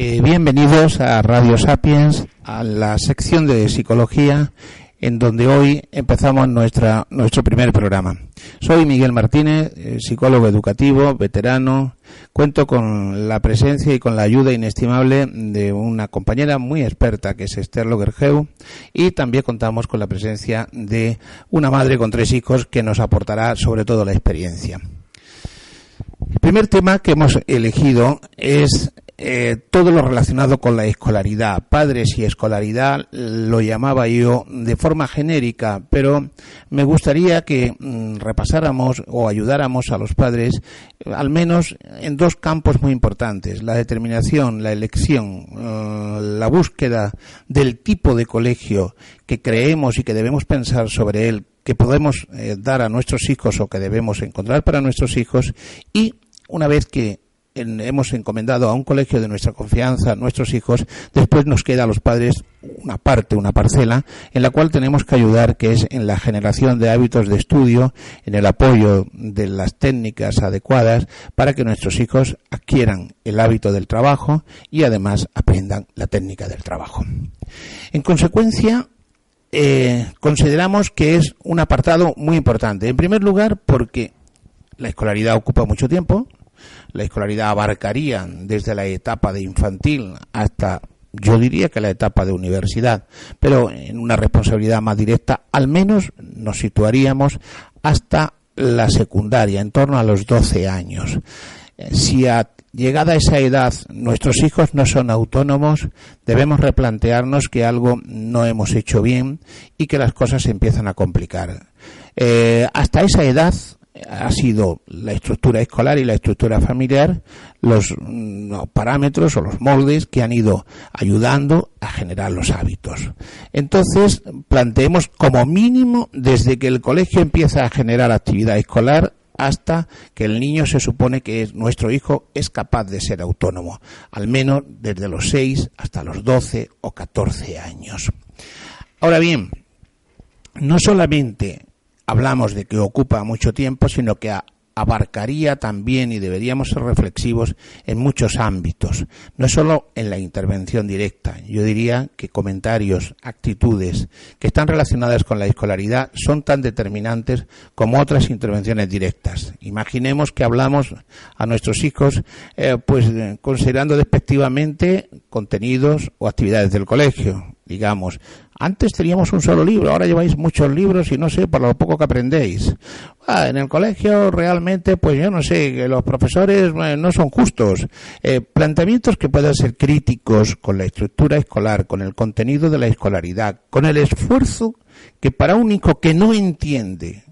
Eh, bienvenidos a Radio Sapiens, a la sección de psicología, en donde hoy empezamos nuestra, nuestro primer programa. Soy Miguel Martínez, eh, psicólogo educativo, veterano. Cuento con la presencia y con la ayuda inestimable de una compañera muy experta que es Esther Logergeu y también contamos con la presencia de una madre con tres hijos que nos aportará sobre todo la experiencia. El primer tema que hemos elegido es eh, todo lo relacionado con la escolaridad, padres y escolaridad, lo llamaba yo de forma genérica, pero me gustaría que mm, repasáramos o ayudáramos a los padres eh, al menos en dos campos muy importantes, la determinación, la elección, eh, la búsqueda del tipo de colegio que creemos y que debemos pensar sobre él, que podemos dar a nuestros hijos o que debemos encontrar para nuestros hijos y una vez que hemos encomendado a un colegio de nuestra confianza, nuestros hijos, después nos queda a los padres una parte, una parcela, en la cual tenemos que ayudar, que es en la generación de hábitos de estudio, en el apoyo de las técnicas adecuadas para que nuestros hijos adquieran el hábito del trabajo y además aprendan la técnica del trabajo. En consecuencia, eh, consideramos que es un apartado muy importante. En primer lugar, porque la escolaridad ocupa mucho tiempo, la escolaridad abarcaría desde la etapa de infantil hasta yo diría que la etapa de universidad, pero en una responsabilidad más directa, al menos nos situaríamos hasta la secundaria, en torno a los 12 años. Si a llegada a esa edad nuestros hijos no son autónomos, debemos replantearnos que algo no hemos hecho bien y que las cosas se empiezan a complicar. Eh, hasta esa edad ha sido la estructura escolar y la estructura familiar los mm, parámetros o los moldes que han ido ayudando a generar los hábitos. Entonces, planteemos como mínimo desde que el colegio empieza a generar actividad escolar hasta que el niño se supone que es, nuestro hijo es capaz de ser autónomo, al menos desde los 6 hasta los 12 o 14 años. Ahora bien, no solamente hablamos de que ocupa mucho tiempo, sino que abarcaría también y deberíamos ser reflexivos en muchos ámbitos, no solo en la intervención directa. Yo diría que comentarios, actitudes que están relacionadas con la escolaridad son tan determinantes como otras intervenciones directas. Imaginemos que hablamos a nuestros hijos eh, pues considerando despectivamente contenidos o actividades del colegio digamos. Antes teníamos un solo libro, ahora lleváis muchos libros y no sé, por lo poco que aprendéis. Ah, en el colegio realmente, pues yo no sé, los profesores eh, no son justos. Eh, planteamientos que puedan ser críticos con la estructura escolar, con el contenido de la escolaridad, con el esfuerzo que para un hijo que no entiende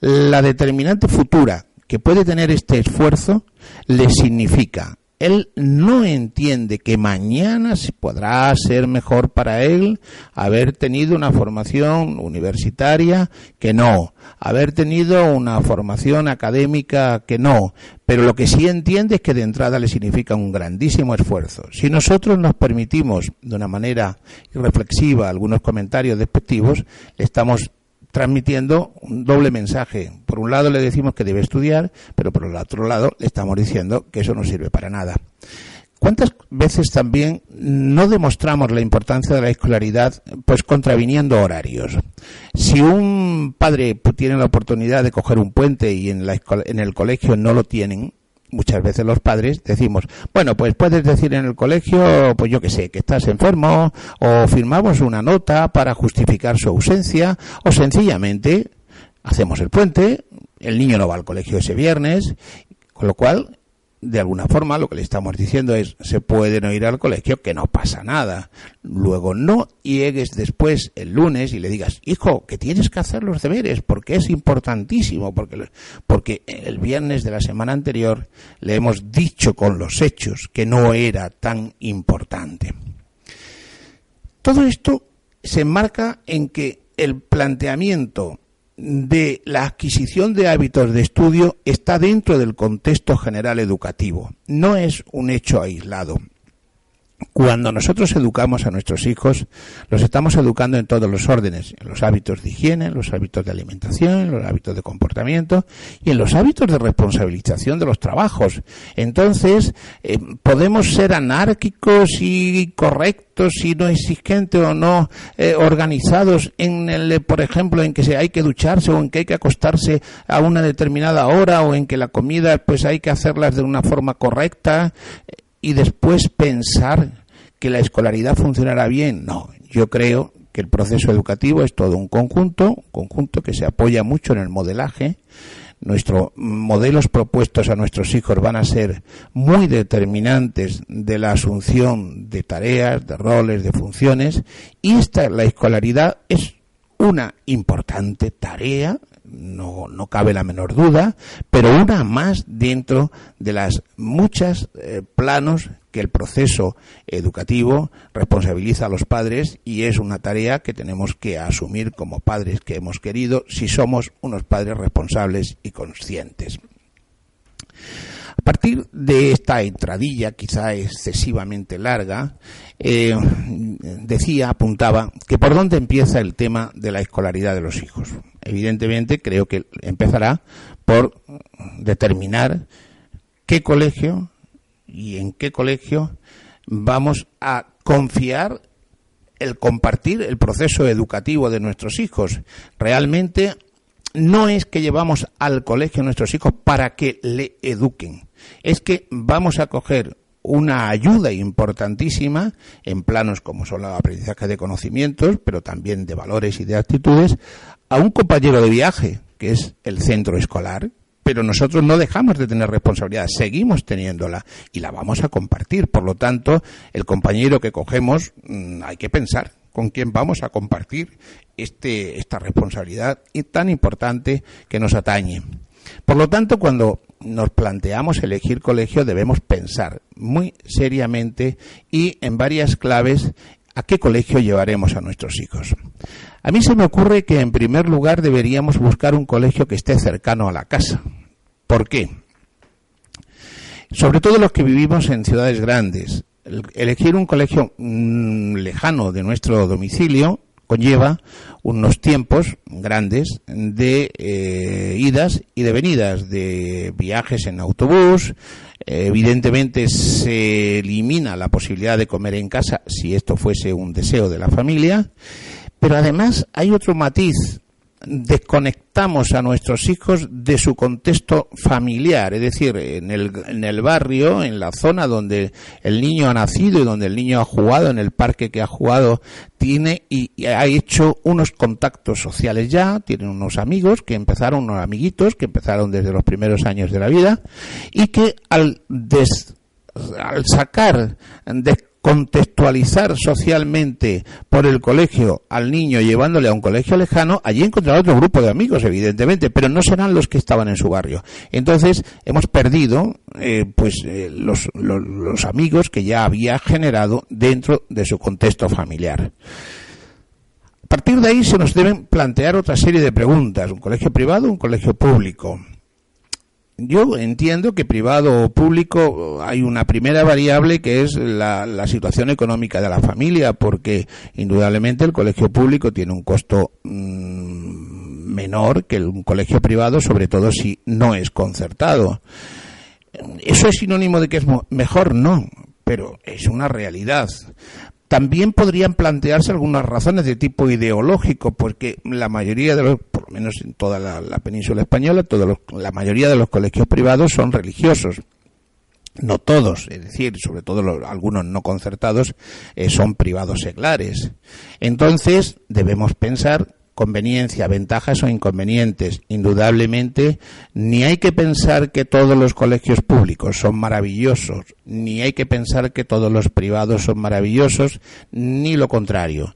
la determinante futura que puede tener este esfuerzo, le significa él no entiende que mañana podrá ser mejor para él haber tenido una formación universitaria que no, haber tenido una formación académica que no, pero lo que sí entiende es que de entrada le significa un grandísimo esfuerzo. Si nosotros nos permitimos de una manera irreflexiva algunos comentarios despectivos, le estamos transmitiendo un doble mensaje. Por un lado le decimos que debe estudiar, pero por el otro lado le estamos diciendo que eso no sirve para nada. ¿Cuántas veces también no demostramos la importancia de la escolaridad pues contraviniendo horarios? Si un padre tiene la oportunidad de coger un puente y en, la en el colegio no lo tienen, muchas veces los padres decimos, bueno, pues puedes decir en el colegio, pues yo que sé, que estás enfermo, o firmamos una nota para justificar su ausencia, o sencillamente hacemos el puente, el niño no va al colegio ese viernes, con lo cual de alguna forma lo que le estamos diciendo es se puede no ir al colegio, que no pasa nada. Luego no llegues después el lunes y le digas, hijo, que tienes que hacer los deberes porque es importantísimo, porque, porque el viernes de la semana anterior le hemos dicho con los hechos que no era tan importante. Todo esto se enmarca en que el planteamiento de la adquisición de hábitos de estudio está dentro del contexto general educativo, no es un hecho aislado. Cuando nosotros educamos a nuestros hijos, los estamos educando en todos los órdenes, en los hábitos de higiene, en los hábitos de alimentación, en los hábitos de comportamiento y en los hábitos de responsabilización de los trabajos. Entonces, eh, podemos ser anárquicos y correctos y no exigentes o no eh, organizados en el, por ejemplo, en que se hay que ducharse o en que hay que acostarse a una determinada hora o en que la comida pues hay que hacerlas de una forma correcta y después pensar que la escolaridad funcionará bien. No, yo creo que el proceso educativo es todo un conjunto, un conjunto que se apoya mucho en el modelaje. Nuestros modelos propuestos a nuestros hijos van a ser muy determinantes de la asunción de tareas, de roles, de funciones, y esta, la escolaridad es una importante tarea no, no cabe la menor duda, pero una más dentro de las muchas eh, planos que el proceso educativo responsabiliza a los padres y es una tarea que tenemos que asumir como padres que hemos querido si somos unos padres responsables y conscientes. Partir de esta entradilla, quizá excesivamente larga, eh, decía, apuntaba, que por dónde empieza el tema de la escolaridad de los hijos. Evidentemente, creo que empezará por determinar qué colegio y en qué colegio vamos a confiar el compartir el proceso educativo de nuestros hijos. Realmente no es que llevamos al colegio a nuestros hijos para que le eduquen, es que vamos a coger una ayuda importantísima en planos como son los aprendizaje de conocimientos, pero también de valores y de actitudes, a un compañero de viaje, que es el centro escolar, pero nosotros no dejamos de tener responsabilidad, seguimos teniéndola y la vamos a compartir. Por lo tanto, el compañero que cogemos mm, hay que pensar con quién vamos a compartir este, esta responsabilidad tan importante que nos atañe. Por lo tanto, cuando nos planteamos elegir colegio debemos pensar muy seriamente y en varias claves a qué colegio llevaremos a nuestros hijos. A mí se me ocurre que en primer lugar deberíamos buscar un colegio que esté cercano a la casa. ¿Por qué? Sobre todo los que vivimos en ciudades grandes elegir un colegio mm, lejano de nuestro domicilio conlleva unos tiempos grandes de eh, idas y de venidas, de viajes en autobús. evidentemente se elimina la posibilidad de comer en casa si esto fuese un deseo de la familia. Pero además hay otro matiz desconectamos a nuestros hijos de su contexto familiar, es decir, en el, en el barrio, en la zona donde el niño ha nacido y donde el niño ha jugado, en el parque que ha jugado, tiene y, ha hecho unos contactos sociales ya, tiene unos amigos que empezaron, unos amiguitos que empezaron desde los primeros años de la vida y que al al sacar, contextualizar socialmente por el colegio al niño llevándole a un colegio lejano, allí encontrará otro grupo de amigos, evidentemente, pero no serán los que estaban en su barrio. Entonces, hemos perdido eh, pues eh, los, los amigos que ya había generado dentro de su contexto familiar. A partir de ahí se nos deben plantear otra serie de preguntas. ¿Un colegio privado un colegio público? Yo entiendo que privado o público hay una primera variable que es la, situación económica de la familia, porque indudablemente el colegio público tiene un costo mm, menor que un colegio privado, sobre todo si no es concertado. ¿Eso es sinónimo de que es mejor? No, pero es una realidad. También podrían plantearse algunas razones de tipo ideológico, porque la mayoría de los, por lo menos en toda la, península española, la mayoría de los colegios privados son religiosos. No todos, es decir, sobre todo algunos no concertados, eh, son privados seglares. Entonces, debemos pensar conveniencia, ventajas o inconvenientes. Indudablemente, ni hay que pensar que todos los colegios públicos son maravillosos, ni hay que pensar que todos los privados son maravillosos, ni lo contrario.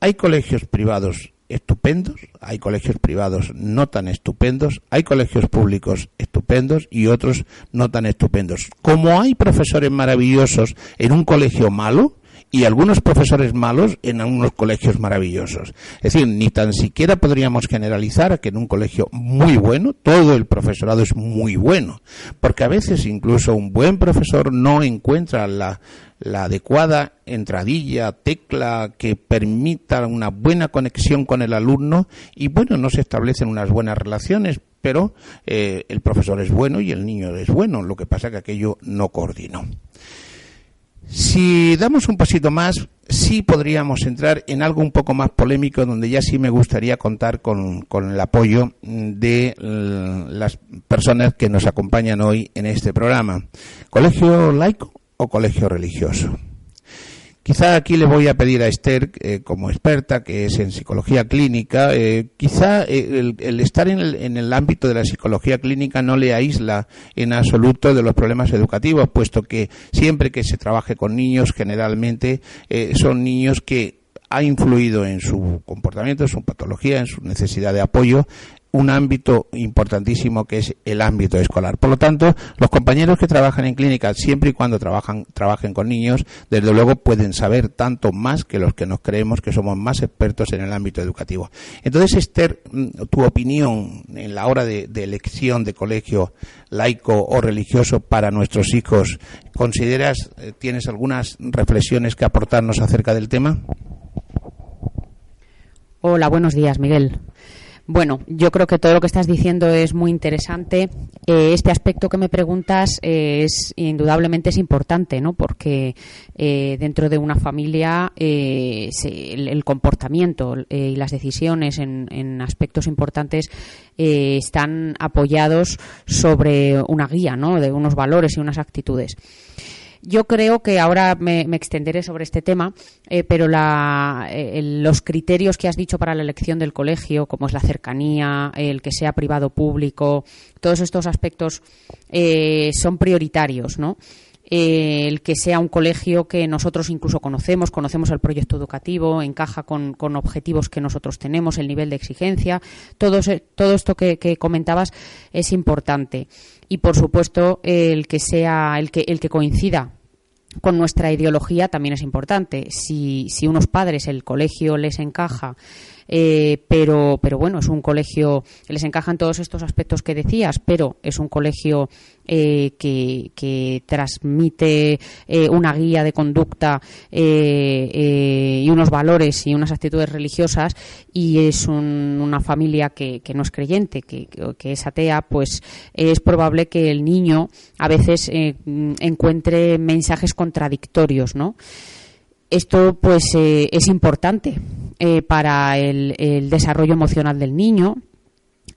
Hay colegios privados estupendos, hay colegios privados no tan estupendos, hay colegios públicos estupendos y otros no tan estupendos. Como hay profesores maravillosos en un colegio malo, y algunos profesores malos en unos colegios maravillosos. Es decir, ni tan siquiera podríamos generalizar que en un colegio muy bueno todo el profesorado es muy bueno, porque a veces incluso un buen profesor no encuentra la, la adecuada entradilla, tecla que permita una buena conexión con el alumno y bueno, no se establecen unas buenas relaciones, pero eh, el profesor es bueno y el niño es bueno, lo que pasa que aquello no coordinó. Si damos un pasito más, sí podríamos entrar en algo un poco más polémico, donde ya sí me gustaría contar con, con el apoyo de las personas que nos acompañan hoy en este programa. ¿Colegio laico o colegio religioso? Quizá aquí le voy a pedir a Esther, eh, como experta, que es en psicología clínica, eh, quizá eh, el, estar en el, ámbito de la psicología clínica no le aísla en absoluto de los problemas educativos, puesto que siempre que se trabaje con niños, generalmente son niños que ha influido en su comportamiento, en su patología, en su necesidad de apoyo, un ámbito importantísimo que es el ámbito escolar. Por lo tanto, los compañeros que trabajan en clínica, siempre y cuando trabajan, trabajen con niños, desde luego pueden saber tanto más que los que nos creemos que somos más expertos en el ámbito educativo. Entonces, Esther, mm, tu opinión en la hora de, elección de colegio laico o religioso para nuestros hijos, ¿consideras, eh, tienes algunas reflexiones que aportarnos acerca del tema? Hola, buenos días, Miguel. Bueno, yo creo que todo lo que estás diciendo es muy interesante. Eh, este aspecto que me preguntas eh, es indudablemente es importante, ¿no? Porque eh, dentro de una familia el, comportamiento y las decisiones en, en aspectos importantes están apoyados sobre una guía, ¿no? De unos valores y unas actitudes. Yo creo que ahora me, extenderé sobre este tema, eh, pero eh, los criterios que has dicho para la elección del colegio, como es la cercanía, el que sea privado público, todos estos aspectos eh, son prioritarios, ¿no? el que sea un colegio que nosotros incluso conocemos, conocemos el proyecto educativo, encaja con, objetivos que nosotros tenemos, el nivel de exigencia, todo, todo esto que comentabas es importante y por supuesto el que sea el que el que coincida con nuestra ideología también es importante. Si, si unos padres el colegio les encaja eh, pero, pero bueno, es un colegio, les encajan todos estos aspectos que decías, pero es un colegio eh, que, transmite eh, una guía de conducta y unos valores y unas actitudes religiosas y es una familia que, que, no es creyente, que, que, es atea, pues es probable que el niño a veces encuentre mensajes contradictorios, ¿no? Esto pues es importante eh, para el, desarrollo emocional del niño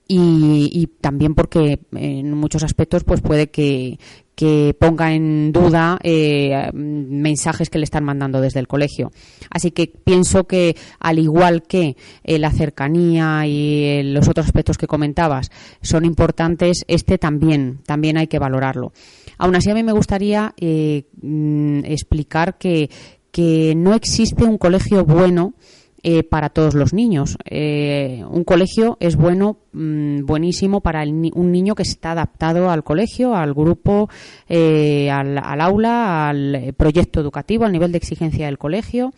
y, también porque en muchos aspectos pues puede que, ponga en duda eh, mensajes que le están mandando desde el colegio. Así que pienso que al igual que eh, la cercanía y los otros aspectos que comentabas son importantes, este también, también hay que valorarlo. Aún así a mí me gustaría mm, explicar que, que no existe un colegio bueno eh, para todos los niños. Eh, un colegio es bueno, mm, buenísimo para un niño que está adaptado al colegio, al grupo, eh, al, aula, al proyecto educativo, al nivel de exigencia del colegio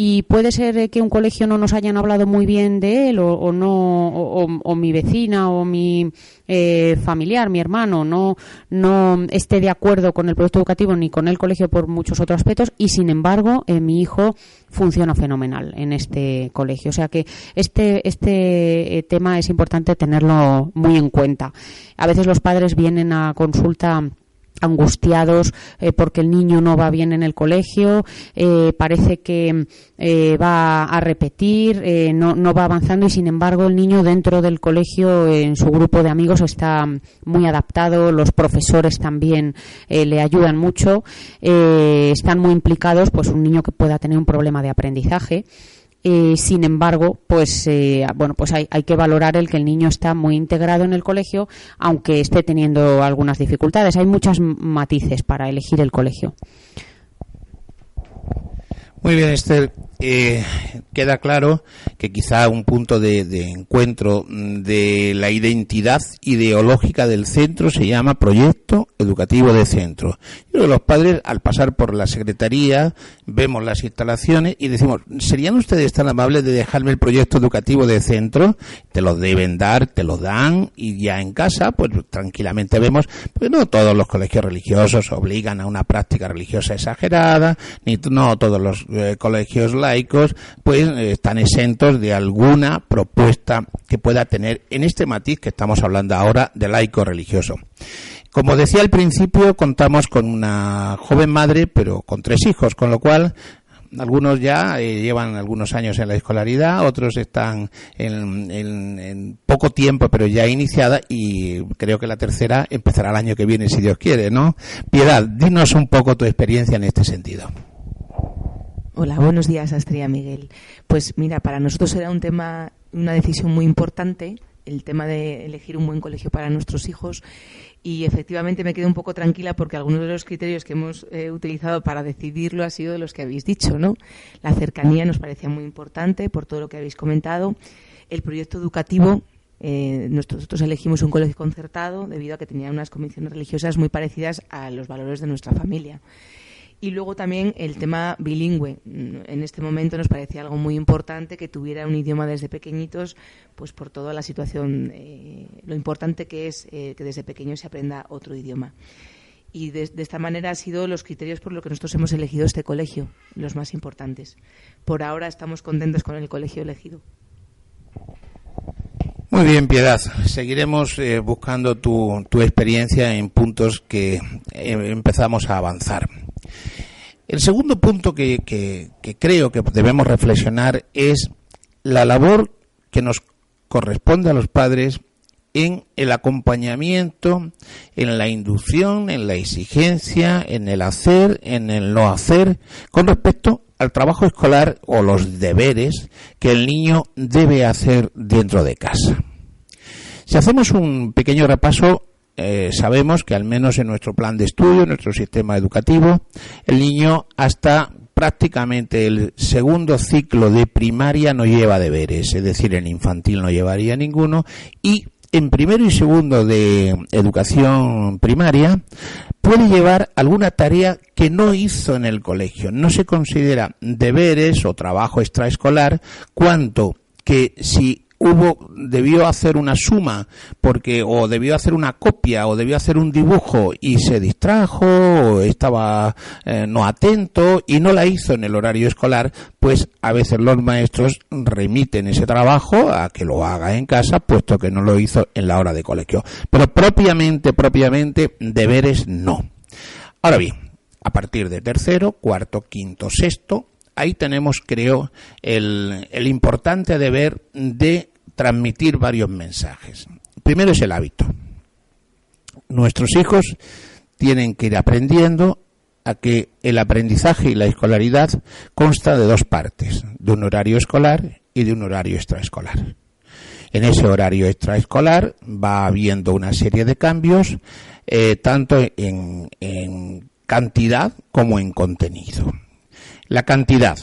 y puede ser que un colegio no nos hayan hablado muy bien de él o, no o, mi vecina o mi eh, familiar mi hermano no no esté de acuerdo con el proyecto educativo ni con el colegio por muchos otros aspectos y sin embargo eh, mi hijo funciona fenomenal en este colegio. O sea que este este eh, tema es importante tenerlo muy en cuenta. A veces los padres vienen a consulta angustiados eh, porque el niño no va bien en el colegio, eh, parece que eh, va a repetir, no, no, va avanzando y sin embargo el niño dentro del colegio, en su grupo de amigos, está muy adaptado, los profesores también le ayudan mucho, están muy implicados, pues un niño que pueda tener un problema de aprendizaje. Sin embargo, pues eh, bueno, pues hay, hay, que valorar el que el niño está muy integrado en el colegio, aunque esté teniendo algunas dificultades. Hay muchas matices para elegir el colegio. Muy bien, Esther. Eh, queda claro que quizá un punto de, encuentro de la identidad ideológica del centro se llama proyecto educativo de centro. Yo los padres, al pasar por la secretaría, vemos las instalaciones y decimos, ¿serían ustedes tan amables de dejarme el proyecto educativo de centro? Te lo deben dar, te lo dan y ya en casa, pues tranquilamente vemos, pues no todos los colegios religiosos obligan a una práctica religiosa exagerada, ni no todos los eh, colegios laicos, pues eh, están exentos de alguna propuesta que pueda tener en este matiz que estamos hablando ahora de laico religioso. Como decía al principio, contamos con una joven madre, pero con tres hijos, con lo cual algunos ya eh, llevan algunos años en la escolaridad, otros están en, en, poco tiempo, pero ya iniciada, y creo que la tercera empezará el año que viene, si Dios quiere, ¿no? Piedad, dinos un poco tu experiencia en este sentido. Hola, buenos días, Astria Miguel. Pues mira, para nosotros era un tema, una decisión muy importante, el tema de elegir un buen colegio para nuestros hijos y efectivamente me quedo un poco tranquila porque algunos de los criterios que hemos eh, utilizado para decidirlo ha sido de los que habéis dicho, ¿no? La cercanía nos parecía muy importante por todo lo que habéis comentado. El proyecto educativo, eh, nosotros elegimos un colegio concertado debido a que tenía unas convicciones religiosas muy parecidas a los valores de nuestra familia. Y luego también el tema bilingüe. En este momento nos parecía algo muy importante que tuviera un idioma desde pequeñitos, pues por toda la situación, eh, lo importante que es eh, que desde pequeño se aprenda otro idioma. Y de, esta manera han sido los criterios por los que nosotros hemos elegido este colegio, los más importantes. Por ahora estamos contentos con el colegio elegido. Muy bien, Piedad. Seguiremos eh, buscando tu, tu, experiencia en puntos que empezamos a avanzar. El segundo punto que, creo que debemos reflexionar es la labor que nos corresponde a los padres en el acompañamiento, en la inducción, en la exigencia, en el hacer, en el no hacer, con respecto al trabajo escolar o los deberes que el niño debe hacer dentro de casa. Si hacemos un pequeño repaso eh, sabemos que al menos en nuestro plan de estudio, en nuestro sistema educativo, el niño hasta prácticamente el segundo ciclo de primaria no lleva deberes, es decir, en infantil no llevaría ninguno y en primero y segundo de educación primaria puede llevar alguna tarea que no hizo en el colegio. No se considera deberes o trabajo extraescolar cuanto que si hubo debió hacer una suma porque o debió hacer una copia o debió hacer un dibujo y se distrajo o estaba eh, no atento y no la hizo en el horario escolar pues a veces los maestros remiten ese trabajo a que lo haga en casa puesto que no lo hizo en la hora de colegio. Pero propiamente propiamente deberes no. Ahora bien a partir de tercero cuarto quinto sexto ahí tenemos, creo, el, importante deber de transmitir varios mensajes. Primero es el hábito. Nuestros hijos tienen que ir aprendiendo a que el aprendizaje y la escolaridad consta de dos partes, de un horario escolar y de un horario extraescolar. En ese horario extraescolar va habiendo una serie de cambios, eh, tanto en cantidad como en contenido. La cantidad.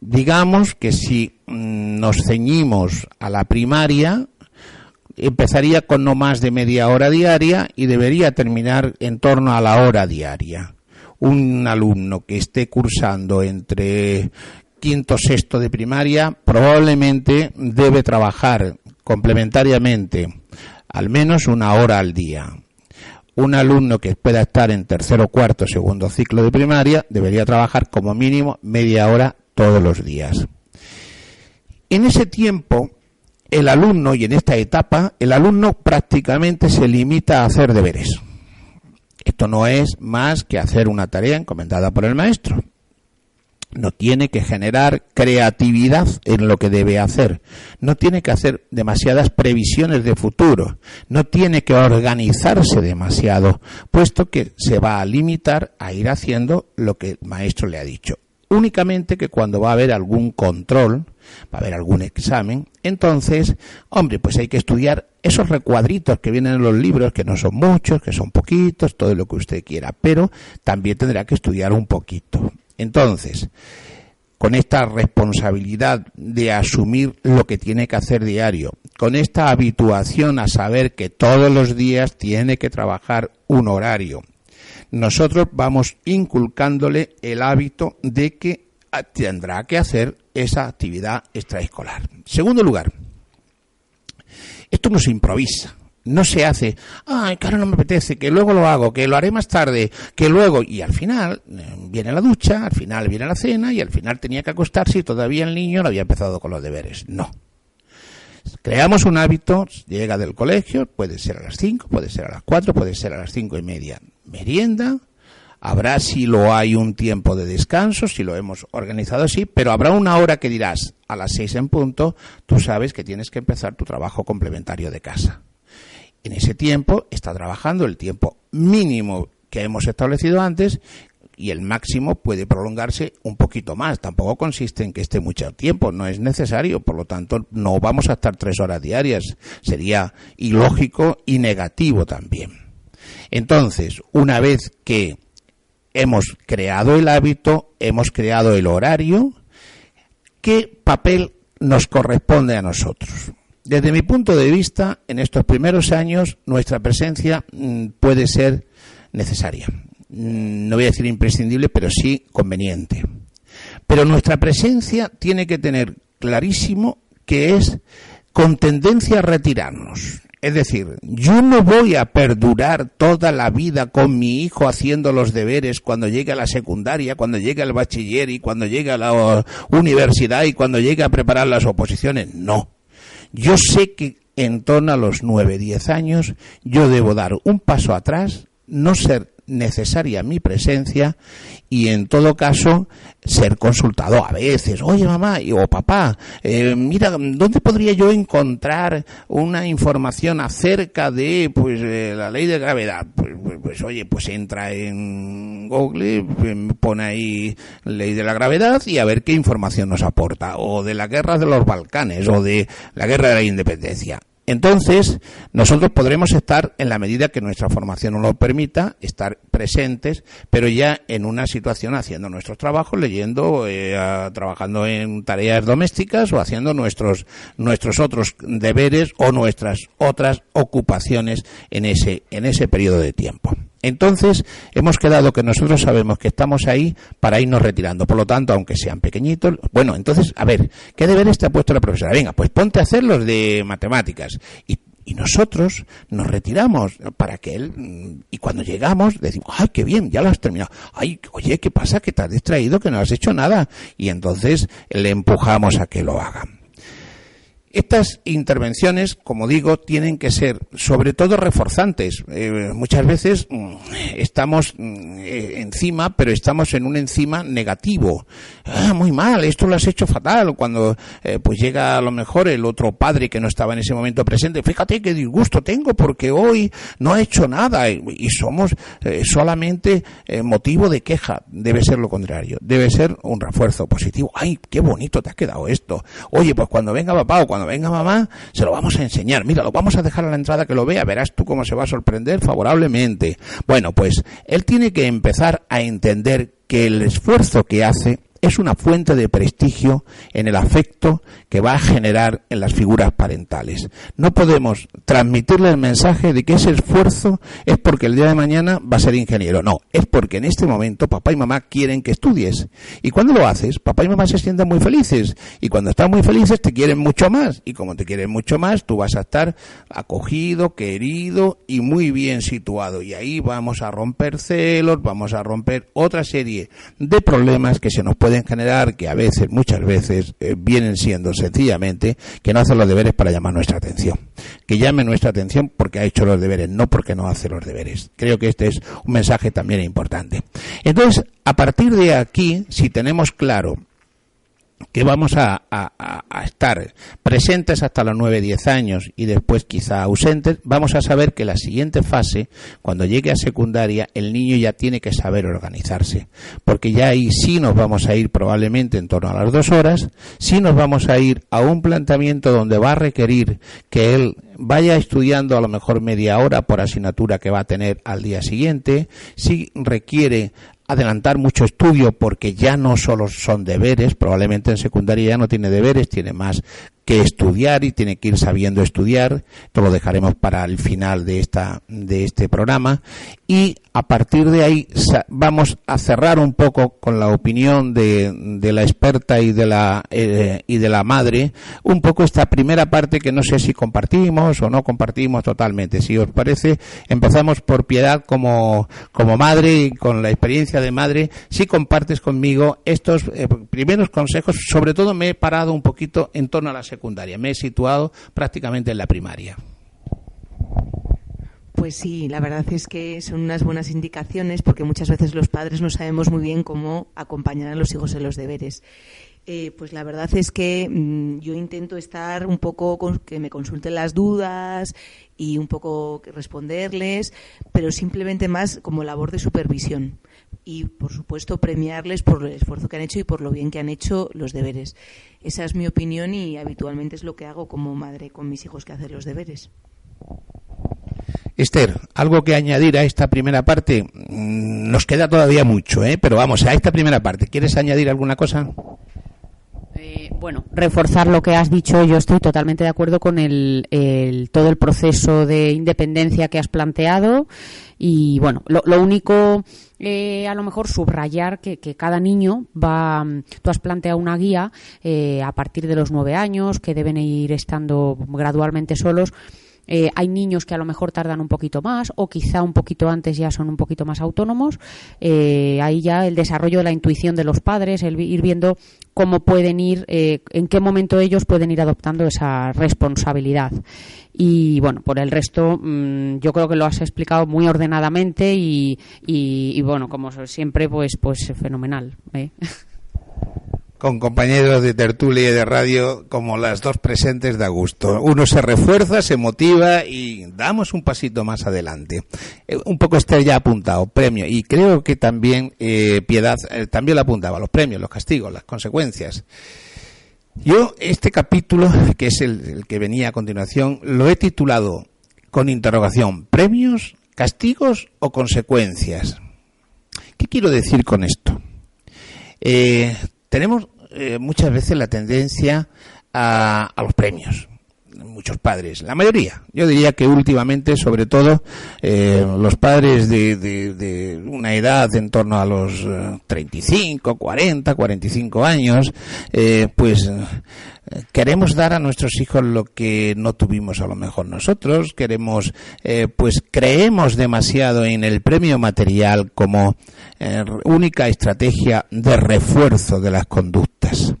Digamos que si mm, nos ceñimos a la primaria, empezaría con no más de media hora diaria y debería terminar en torno a la hora diaria. Un alumno que esté cursando entre quinto sexto de primaria probablemente debe trabajar complementariamente al menos una hora al día un alumno que pueda estar en tercero, cuarto, segundo ciclo de primaria debería trabajar como mínimo media hora todos los días. En ese tiempo, el alumno, y en esta etapa, el alumno prácticamente se limita a hacer deberes. Esto no es más que hacer una tarea encomendada por el maestro no tiene que generar creatividad en lo que debe hacer, no tiene que hacer demasiadas previsiones de futuro, no tiene que organizarse demasiado, puesto que se va a limitar a ir haciendo lo que el maestro le ha dicho. Únicamente que cuando va a haber algún control, va a haber algún examen, entonces, hombre, pues hay que estudiar esos recuadritos que vienen en los libros, que no son muchos, que son poquitos, todo lo que usted quiera, pero también tendrá que estudiar un poquito. Entonces, con esta responsabilidad de asumir lo que tiene que hacer diario, con esta habituación a saber que todos los días tiene que trabajar un horario, nosotros vamos inculcándole el hábito de que tendrá que hacer esa actividad extraescolar. Segundo lugar, esto no se improvisa. No se hace, ay, claro, no me apetece, que luego lo hago, que lo haré más tarde, que luego, y al final eh, viene la ducha, al final viene la cena, y al final tenía que acostarse y todavía el niño no había empezado con los deberes. No. Creamos un hábito, llega del colegio, puede ser a las 5, puede ser a las 4, puede ser a las cinco y media. Merienda, habrá si lo hay un tiempo de descanso, si lo hemos organizado así, pero habrá una hora que dirás a las 6 en punto, tú sabes que tienes que empezar tu trabajo complementario de casa. En ese tiempo está trabajando el tiempo mínimo que hemos establecido antes y el máximo puede prolongarse un poquito más. Tampoco consiste en que esté mucho tiempo, no es necesario. Por lo tanto, no vamos a estar tres horas diarias. Sería ilógico y negativo también. Entonces, una vez que hemos creado el hábito, hemos creado el horario, ¿qué papel nos corresponde a nosotros? Desde mi punto de vista, en estos primeros años, nuestra presencia mm, puede ser necesaria. Mm, no voy a decir imprescindible, pero sí conveniente. Pero nuestra presencia tiene que tener clarísimo que es con tendencia a retirarnos. Es decir, yo no voy a perdurar toda la vida con mi hijo haciendo los deberes cuando llegue a la secundaria, cuando llegue al bachiller y cuando llegue a la universidad y cuando llegue a preparar las oposiciones. No. Yo sé que en torno a los nueve, diez años yo debo dar un paso atrás, no ser necesaria mi presencia y en todo caso ser consultado a veces. Oye mamá o papá, eh, mira, ¿dónde podría yo encontrar una información acerca de pues eh, la ley de gravedad? Pues, pues, pues, oye, pues entra en Google, pone ahí ley de la gravedad y a ver qué información nos aporta. O de la guerra de los Balcanes o de la guerra de la independencia. Entonces, nosotros podremos estar, en la medida que nuestra formación nos lo permita, estar presentes, pero ya en una situación haciendo nuestros trabajos, leyendo, eh, trabajando en tareas domésticas o haciendo nuestros, nuestros otros deberes o nuestras otras ocupaciones en ese, en ese periodo de tiempo. Entonces, hemos quedado que nosotros sabemos que estamos ahí para irnos retirando. Por lo tanto, aunque sean pequeñitos, bueno, entonces, a ver, ¿qué deberes te ha puesto la profesora? Venga, pues ponte a hacer los de matemáticas. Y, y nosotros nos retiramos para que él, y cuando llegamos, decimos, ay, qué bien, ya lo has terminado. Ay, oye, ¿qué pasa? Que te has distraído, que no has hecho nada. Y entonces le empujamos a que lo hagan. Estas intervenciones, como digo, tienen que ser sobre todo reforzantes. Eh, muchas veces mm, estamos mm, eh, encima, pero estamos en un encima negativo. Ah, muy mal, esto lo has hecho fatal. Cuando eh, pues llega a lo mejor el otro padre que no estaba en ese momento presente, fíjate qué disgusto tengo porque hoy no ha hecho nada y, y somos solamente motivo de queja. Debe ser lo contrario, debe ser un refuerzo positivo. Ay, qué bonito te ha quedado esto. Oye, pues cuando venga papá o cuando cuando venga mamá, se lo vamos a enseñar. Mira, lo vamos a dejar a la entrada que lo vea, verás tú cómo se va a sorprender favorablemente. Bueno, pues él tiene que empezar a entender que el esfuerzo que hace es una fuente de prestigio en el afecto que va a generar en las figuras parentales. No podemos transmitirle el mensaje de que ese esfuerzo es porque el día de mañana va a ser ingeniero. No, es porque en este momento papá y mamá quieren que estudies. Y cuando lo haces, papá y mamá se sienten muy felices. Y cuando están muy felices, te quieren mucho más. Y como te quieren mucho más, tú vas a estar acogido, querido y muy bien situado. Y ahí vamos a romper celos, vamos a romper otra serie de problemas que se nos pueden pueden generar que a veces, muchas veces, eh, vienen siendo sencillamente que no hacen los deberes para llamar nuestra atención. Que llame nuestra atención porque ha hecho los deberes, no porque no hace los deberes. Creo que este es un mensaje también importante. Entonces, a partir de aquí, si tenemos claro que vamos a, estar presentes hasta los 9-10 años y después quizá ausentes, vamos a saber que la siguiente fase, cuando llegue a secundaria, el niño ya tiene que saber organizarse, porque ya ahí sí nos vamos a ir probablemente en torno a las dos horas, sí nos vamos a ir a un planteamiento donde va a requerir que él vaya estudiando a lo mejor media hora por asignatura que va a tener al día siguiente, si requiere adelantar mucho estudio porque ya no solo son deberes, probablemente en secundaria ya no tiene deberes, tiene más que estudiar y tiene que ir sabiendo estudiar. Esto lo dejaremos para el final de esta de este programa y a partir de ahí vamos a cerrar un poco con la opinión de, de la experta y de la eh, y de la madre un poco esta primera parte que no sé si compartimos o no compartimos totalmente. Si os parece, empezamos por piedad como como madre y con la experiencia de madre. Si compartes conmigo estos eh, primeros consejos, sobre todo me he parado un poquito en torno a la secundaria. Me he situado prácticamente en la primaria. Pues sí, la verdad es que son unas buenas indicaciones porque muchas veces los padres no sabemos muy bien cómo acompañar a los hijos en los deberes. Eh, pues la verdad es que mm, yo intento estar un poco con, que me consulten las dudas y un poco responderles, pero simplemente más como labor de supervisión y por supuesto premiarles por el esfuerzo que han hecho y por lo bien que han hecho los deberes. Esa es mi opinión y habitualmente es lo que hago como madre con mis hijos que hacen los deberes. Esther, algo que añadir a esta primera parte. Mm, nos queda todavía mucho, ¿eh? pero vamos, a esta primera parte. ¿Quieres añadir alguna cosa? Bueno, reforzar lo que has dicho, yo estoy totalmente de acuerdo con el, todo el proceso de independencia que has planteado. Y bueno, lo, único eh, a lo mejor subrayar que, cada niño va, tú has planteado una guía eh, a partir de los nueve años que deben ir estando gradualmente solos eh, hay niños que a lo mejor tardan un poquito más o quizá un poquito antes ya son un poquito más autónomos. Eh, ahí ya el desarrollo de la intuición de los padres, el ir viendo cómo pueden ir, eh, en qué momento ellos pueden ir adoptando esa responsabilidad. Y bueno, por el resto, mm, yo creo que lo has explicado muy ordenadamente y, y, bueno, como siempre, pues, pues fenomenal. con compañeros de tertulia y de radio como las dos presentes de gusto. Uno se refuerza, se motiva y damos un pasito más adelante. Eh, un poco Esther ya apuntado, premio, y creo que también eh, Piedad eh, también lo apuntaba, los premios, los castigos, las consecuencias. Yo este capítulo, que es el que venía a continuación, lo he titulado con interrogación, premios, castigos o consecuencias. ¿Qué quiero decir con esto? Eh, tenemos eh, muchas veces la tendencia a, los premios muchos padres, la mayoría. Yo diría que últimamente, sobre todo, eh, los padres de, una edad en torno a los 35, 40, 45 años, eh, pues queremos dar a nuestros hijos lo que no tuvimos a lo mejor nosotros, queremos, eh, pues creemos demasiado en el premio material como única estrategia de refuerzo de las conductas.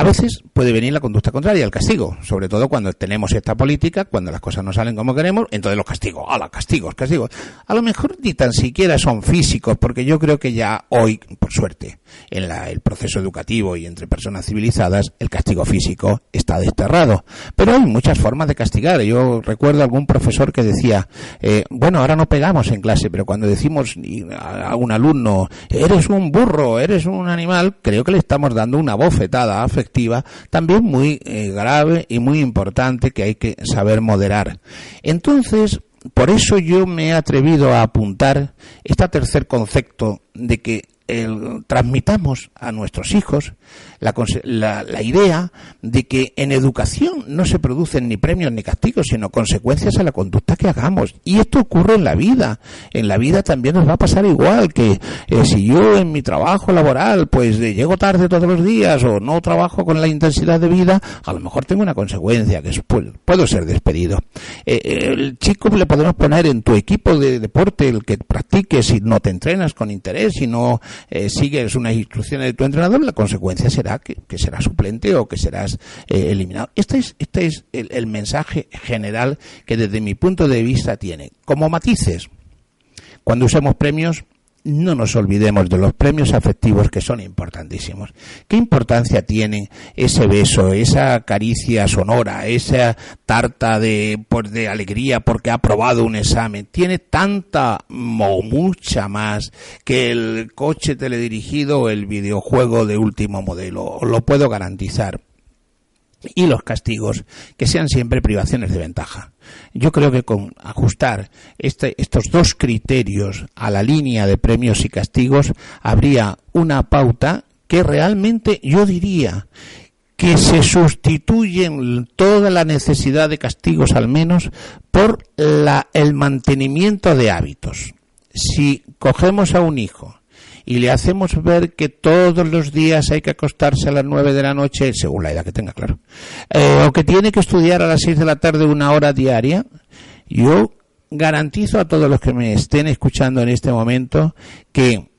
A veces puede venir la conducta contraria, el castigo, sobre todo cuando tenemos esta política, cuando las cosas no salen como queremos, entonces los castigos, ¡hala, castigos, castigos! A lo mejor ni tan siquiera son físicos, porque yo creo que ya hoy, por suerte, en la, el proceso educativo y entre personas civilizadas, el castigo físico está desterrado. Pero hay muchas formas de castigar. Yo recuerdo algún profesor que decía, eh, bueno, ahora no pegamos en clase, pero cuando decimos a un alumno, eres un burro, eres un animal, creo que le estamos dando una bofetada afectiva también muy eh, grave y muy importante que hay que saber moderar. Entonces, por eso yo me he atrevido a apuntar este tercer concepto de que transmitamos a nuestros hijos la, la, idea de que en educación no se producen ni premios ni castigos, sino consecuencias a la conducta que hagamos. Y esto ocurre en la vida. En la vida también nos va a pasar igual que eh, si yo en mi trabajo laboral pues llego tarde todos los días o no trabajo con la intensidad de vida, a lo mejor tengo una consecuencia que es, pues, puedo ser despedido. Eh, el chico le podemos poner en tu equipo de deporte el que practiques si no te entrenas con interés, si no eh, sigues unas instrucciones de tu entrenador, la consecuencia será que, será suplente o que serás eh, eliminado. Este es, este es el, mensaje general que desde mi punto de vista tiene. Como matices, cuando usemos premios, no nos olvidemos de los premios afectivos que son importantísimos. ¿Qué importancia tiene ese beso, esa caricia sonora, esa tarta de, pues, de alegría porque ha aprobado un examen? Tiene tanta o mucha más que el coche teledirigido o el videojuego de último modelo. Lo puedo garantizar. Y los castigos que sean siempre privaciones de ventaja. Yo creo que con ajustar este, estos dos criterios a la línea de premios y castigos habría una pauta que realmente yo diría que se sustituyen toda la necesidad de castigos al menos por la, el mantenimiento de hábitos. Si cogemos a un hijo y le hacemos ver que todos los días hay que acostarse a las nueve de la noche, según la edad que tenga, claro, eh, o que tiene que estudiar a las seis de la tarde una hora diaria, yo garantizo a todos los que me estén escuchando en este momento que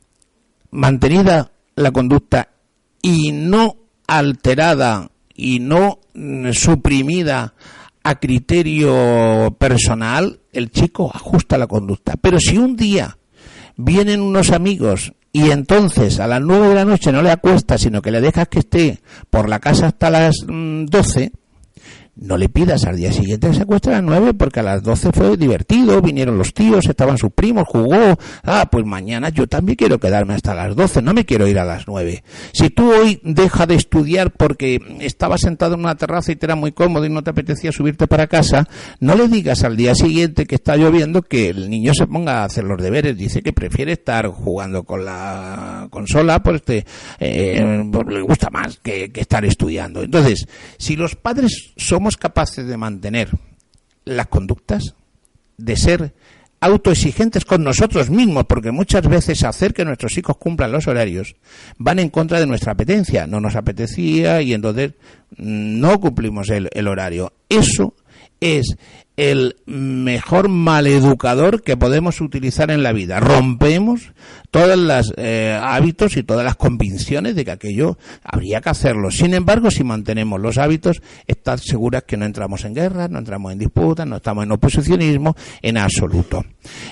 mantenida la conducta y no alterada y no mm, suprimida a criterio personal, el chico ajusta la conducta. Pero si un día vienen unos amigos y entonces a las nueve de la noche no le acuestas, sino que le dejas que esté por la casa hasta las mm, doce, no le pidas al día siguiente que se a las nueve porque a las doce fue divertido, vinieron los tíos, estaban sus primos, jugó. Ah, pues mañana yo también quiero quedarme hasta las doce, no me quiero ir a las nueve. Si tú hoy deja de estudiar porque estabas sentado en una terraza y te era muy cómodo y no te apetecía subirte para casa, no le digas al día siguiente que está lloviendo que el niño se ponga a hacer los deberes. Dice que prefiere estar jugando con la consola, pues, este, eh, pues le gusta más que, que estar estudiando. Entonces, si los padres son capaces de mantener las conductas, de ser autoexigentes con nosotros mismos, porque muchas veces hacer que nuestros hijos cumplan los horarios van en contra de nuestra apetencia. No nos apetecía y entonces no cumplimos el horario. Eso es el mejor maleducador que podemos utilizar en la vida. Rompemos todos los eh, hábitos y todas las convicciones de que aquello habría que hacerlo. Sin embargo, si mantenemos los hábitos, estad seguras que no entramos en guerra, no entramos en disputas, no estamos en oposicionismo en absoluto.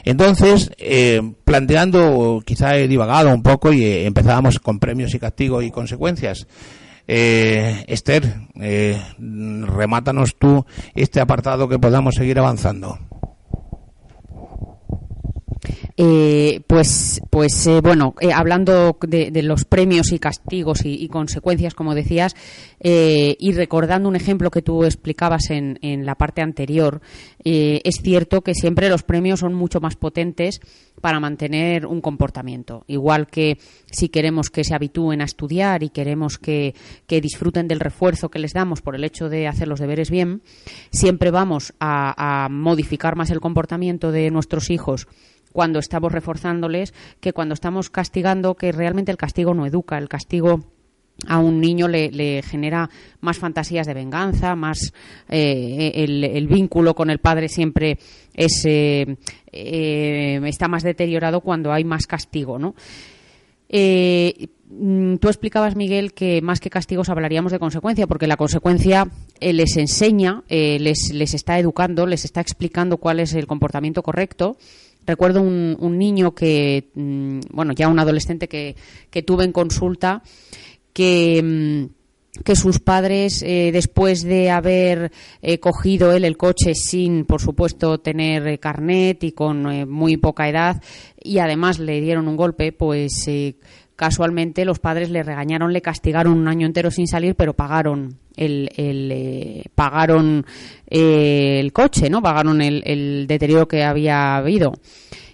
Entonces, eh, planteando, quizá he divagado un poco y eh, empezábamos con premios y castigos y consecuencias. Eh, Esther, eh, remátanos tú este apartado que podamos seguir avanzando. Eh, pues, pues eh, bueno, eh, hablando de, los premios y castigos y, consecuencias, como decías, y recordando un ejemplo que tú explicabas en, en la parte anterior, es cierto que siempre los premios son mucho más potentes para mantener un comportamiento. Igual que si queremos que se habitúen a estudiar y queremos que, disfruten del refuerzo que les damos por el hecho de hacer los deberes bien, siempre vamos a modificar más el comportamiento de nuestros hijos cuando estamos reforzándoles que cuando estamos castigando, que realmente el castigo no educa, el castigo a un niño le, genera más fantasías de venganza, más eh, el, vínculo con el padre siempre es, eh, eh, está más deteriorado cuando hay más castigo, ¿no? Mm, tú explicabas, Miguel, que más que castigos hablaríamos de consecuencia, porque la consecuencia les enseña, les, les está educando, les está explicando cuál es el comportamiento correcto Recuerdo un, niño que, mm, bueno, ya un adolescente que, tuve en consulta, que mm, que sus padres, eh, después de haber eh, cogido él el coche sin, por supuesto, tener eh, carnet y con muy poca edad, y además le dieron un golpe, pues casualmente los padres le regañaron, le castigaron un año entero sin salir, pero pagaron el, eh, pagaron eh, el coche, ¿no? Pagaron el, el deterioro que había habido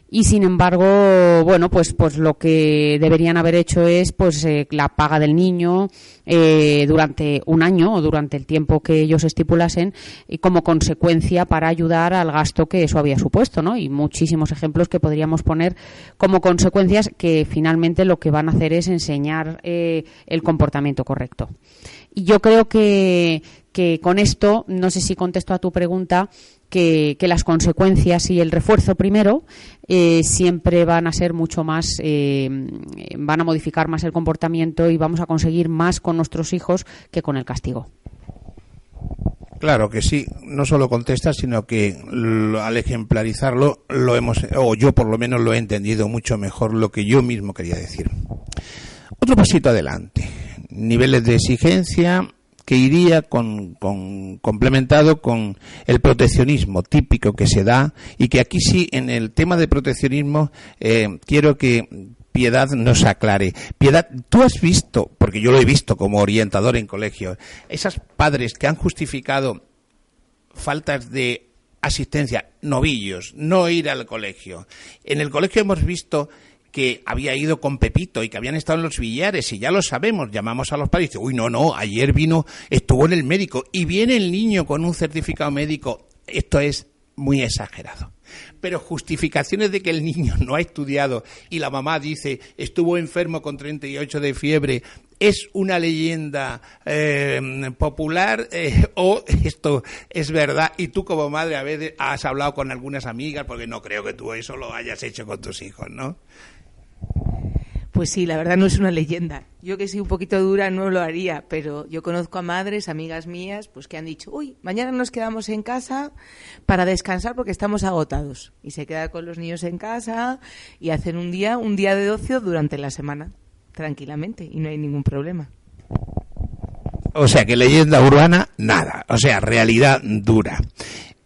y sin embargo bueno pues pues lo que deberían haber hecho es pues eh, la paga del niño eh, durante un año o durante el tiempo que ellos estipulasen y como consecuencia para ayudar al gasto que eso había supuesto no y muchísimos ejemplos que podríamos poner como consecuencias que finalmente lo que van a hacer es enseñar eh, el comportamiento correcto. Y yo creo que que con esto, no sé si contesto a tu pregunta, que, las consecuencias y el refuerzo primero eh, siempre van a ser mucho más, eh, van a modificar más el comportamiento y vamos a conseguir más con nuestros hijos que con el castigo. Claro que sí, no solo contesta, sino que al ejemplarizarlo lo hemos, o yo por lo menos lo he entendido mucho mejor lo que yo mismo quería decir. Otro pasito adelante. Niveles de exigencia, que iría con, complementado con el proteccionismo típico que se da y que aquí sí en el tema de proteccionismo eh, quiero que Piedad nos aclare. Piedad, tú has visto, porque yo lo he visto como orientador en colegio, esas padres que han justificado faltas de asistencia, novillos, no ir al colegio. En el colegio hemos visto que había ido con Pepito y que habían estado en los billares y ya lo sabemos, llamamos a los padres y dicen, uy, no, no, ayer vino, estuvo en el médico y viene el niño con un certificado médico. Esto es muy exagerado. Pero justificaciones de que el niño no ha estudiado y la mamá dice estuvo enfermo con 38 de fiebre es una leyenda eh, popular eh, o esto es verdad y tú como madre a veces has hablado con algunas amigas porque no creo que tú eso lo hayas hecho con tus hijos, ¿no? Pues sí, la verdad no es una leyenda. Yo que soy un poquito dura no lo haría, pero yo conozco a madres, amigas mías, pues que han dicho, uy, mañana nos quedamos en casa para descansar porque estamos agotados. Y se quedan con los niños en casa y hacen un día, un día de ocio durante la semana, tranquilamente, y no hay ningún problema. O sea que leyenda urbana, nada. O sea, realidad dura.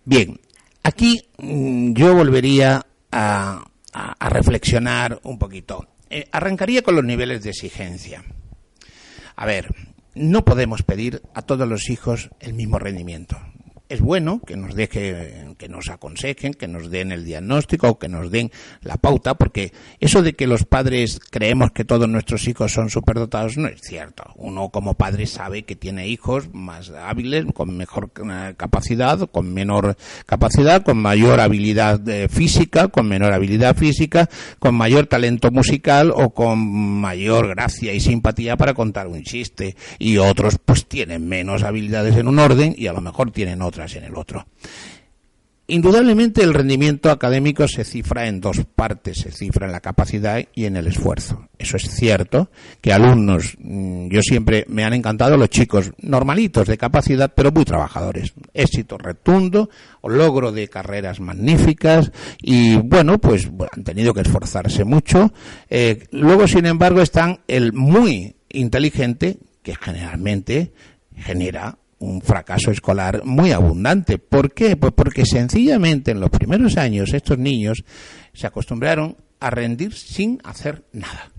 Bien, aquí mm, yo volvería a, a reflexionar un poquito. Eh, arrancaría con los niveles de exigencia. A ver, no podemos pedir a todos los hijos el mismo rendimiento es bueno que nos deje, que nos aconsejen, que nos den el diagnóstico, que nos den la pauta, porque eso de que los padres creemos que todos nuestros hijos son superdotados no es cierto. Uno como padre sabe que tiene hijos más hábiles, con mejor eh, capacidad, con menor capacidad, con mayor habilidad eh, física, con menor habilidad física, con mayor talento musical o con mayor gracia y simpatía para contar un chiste. Y otros pues tienen menos habilidades en un orden y a lo mejor tienen en el otro. Indudablemente el rendimiento académico se cifra en dos partes, se cifra en la capacidad y en el esfuerzo. Eso es cierto, que alumnos, mm, yo siempre me han encantado los chicos normalitos de capacidad, pero muy trabajadores. Éxito retundo, logro de carreras magníficas y bueno, pues han tenido que esforzarse mucho. Eh, luego, sin embargo, están el muy inteligente, que generalmente genera un fracaso escolar muy abundante. ¿Por qué? Pues porque sencillamente en los primeros años estos niños se acostumbraron a rendir sin hacer nada.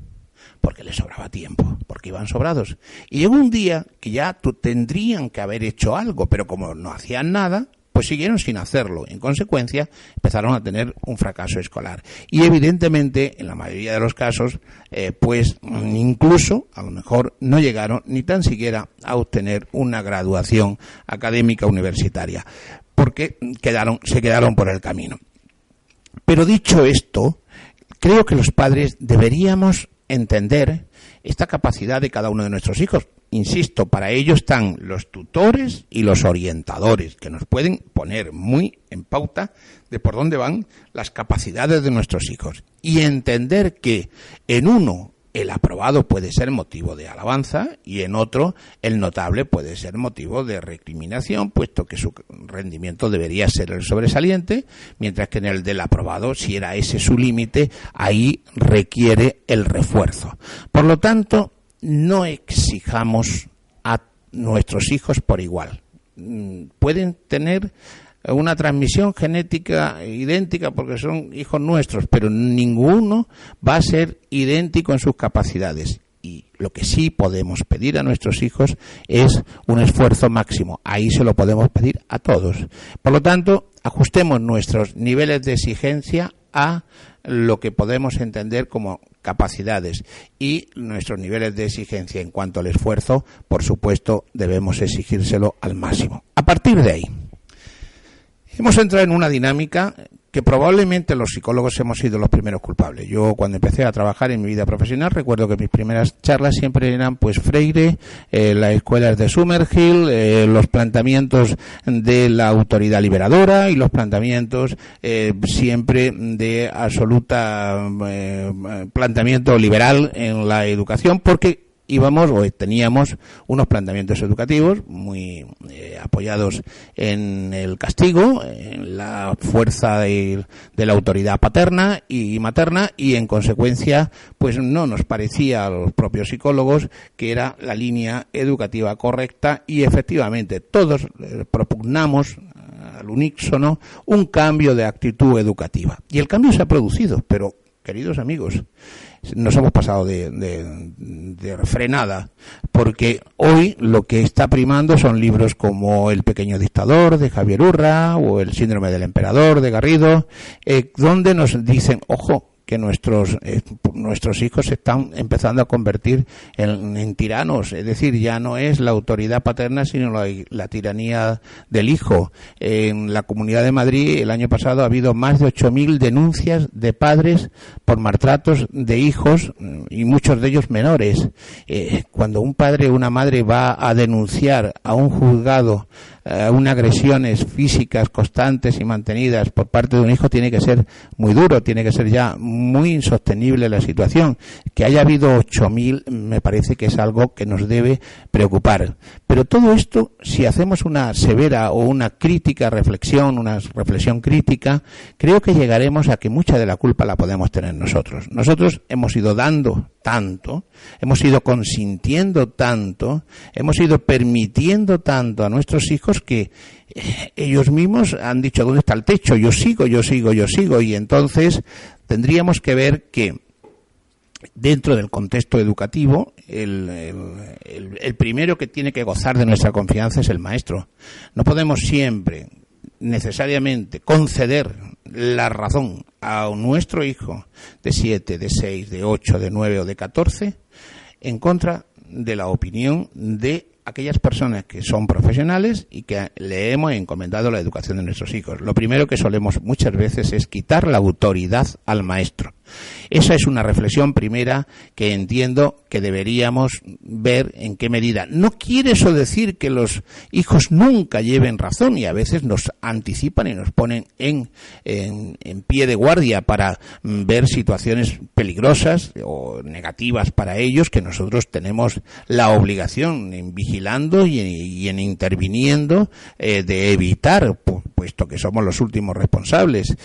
Porque les sobraba tiempo, porque iban sobrados. Y llegó un día que ya tendrían que haber hecho algo, pero como no hacían nada, pues siguieron sin hacerlo. En consecuencia, empezaron a tener un fracaso escolar. Y evidentemente, en la mayoría de los casos, eh, pues incluso, a lo mejor, no llegaron ni tan siquiera a obtener una graduación académica universitaria, porque quedaron, se quedaron por el camino. Pero dicho esto, creo que los padres deberíamos entender esta capacidad de cada uno de nuestros hijos insisto, para ello están los tutores y los orientadores, que nos pueden poner muy en pauta de por dónde van las capacidades de nuestros hijos. Y entender que en uno el aprobado puede ser motivo de alabanza y en otro el notable puede ser motivo de recriminación, puesto que su rendimiento debería ser el sobresaliente, mientras que en el del aprobado, si era ese su límite, ahí requiere el refuerzo. Por lo tanto, no exijamos a nuestros hijos por igual. Mm, pueden tener una transmisión genética idéntica porque son hijos nuestros, pero ninguno va a ser idéntico en sus capacidades. Y lo que sí podemos pedir a nuestros hijos es un esfuerzo máximo. Ahí se lo podemos pedir a todos. Por lo tanto, ajustemos nuestros niveles de exigencia a lo que podemos entender como capacidades y nuestros niveles de exigencia en cuanto al esfuerzo, por supuesto, debemos exigírselo al máximo. A partir de ahí, hemos entrado en una dinámica que probablemente los psicólogos hemos sido los primeros culpables. Yo cuando empecé a trabajar en mi vida profesional recuerdo que mis primeras charlas siempre eran pues Freire, eh, las escuelas de Summerhill, eh, los planteamientos de la autoridad liberadora y los planteamientos eh, siempre de absoluta planteamiento liberal en la educación porque íbamos o teníamos unos planteamientos educativos muy eh, apoyados en el castigo, en la fuerza de, la autoridad paterna y materna y en consecuencia pues no nos parecía a los propios psicólogos que era la línea educativa correcta y efectivamente todos eh, propugnamos al unísono un cambio de actitud educativa. Y el cambio se ha producido, pero queridos amigos, nos hemos pasado de, de, frenada, porque hoy lo que está primando son libros como El pequeño dictador de Javier Urra o El síndrome del emperador de Garrido, eh, donde nos dicen, ojo, que nuestros eh, nuestros hijos se están empezando a convertir en, tiranos, es decir, ya no es la autoridad paterna, sino la, tiranía del hijo. En la Comunidad de Madrid el año pasado ha habido más de 8.000 denuncias de padres por maltratos de hijos mm, y muchos de ellos menores. Eh, cuando un padre o una madre va a denunciar a un juzgado eh, unas agresiones físicas constantes y mantenidas por parte de un hijo tiene que ser muy duro, tiene que ser ya muy insostenible la situación. Que haya habido 8.000 me parece que es algo que nos debe preocupar. Pero todo esto, si hacemos una severa o una crítica reflexión, una reflexión crítica, creo que llegaremos a que mucha de la culpa la podemos tener nosotros. Nosotros hemos ido dando tanto, hemos ido consintiendo tanto, hemos ido permitiendo tanto a nuestros hijos que eh, ellos mismos han dicho, ¿dónde está el techo? Yo sigo, yo sigo, yo sigo. Y entonces tendríamos que ver que dentro del contexto educativo, el, el, primero que tiene que gozar de nuestra confianza es el maestro. No podemos siempre, necesariamente, conceder la razón a nuestro hijo de 7, de 6, de 8, de 9 o de 14 en contra de la opinión de aquellas personas que son profesionales y que le hemos encomendado la educación de nuestros hijos. Lo primero que solemos muchas veces es quitar la autoridad al maestro. Esa es una reflexión primera que entiendo que deberíamos ver en qué medida. No quiere eso decir que los hijos nunca lleven razón y a veces nos anticipan y nos ponen en, en, pie de guardia para mm, ver situaciones peligrosas o negativas para ellos que nosotros tenemos la obligación en vigilando y, en interviniendo eh, de evitar, puesto que somos los últimos responsables.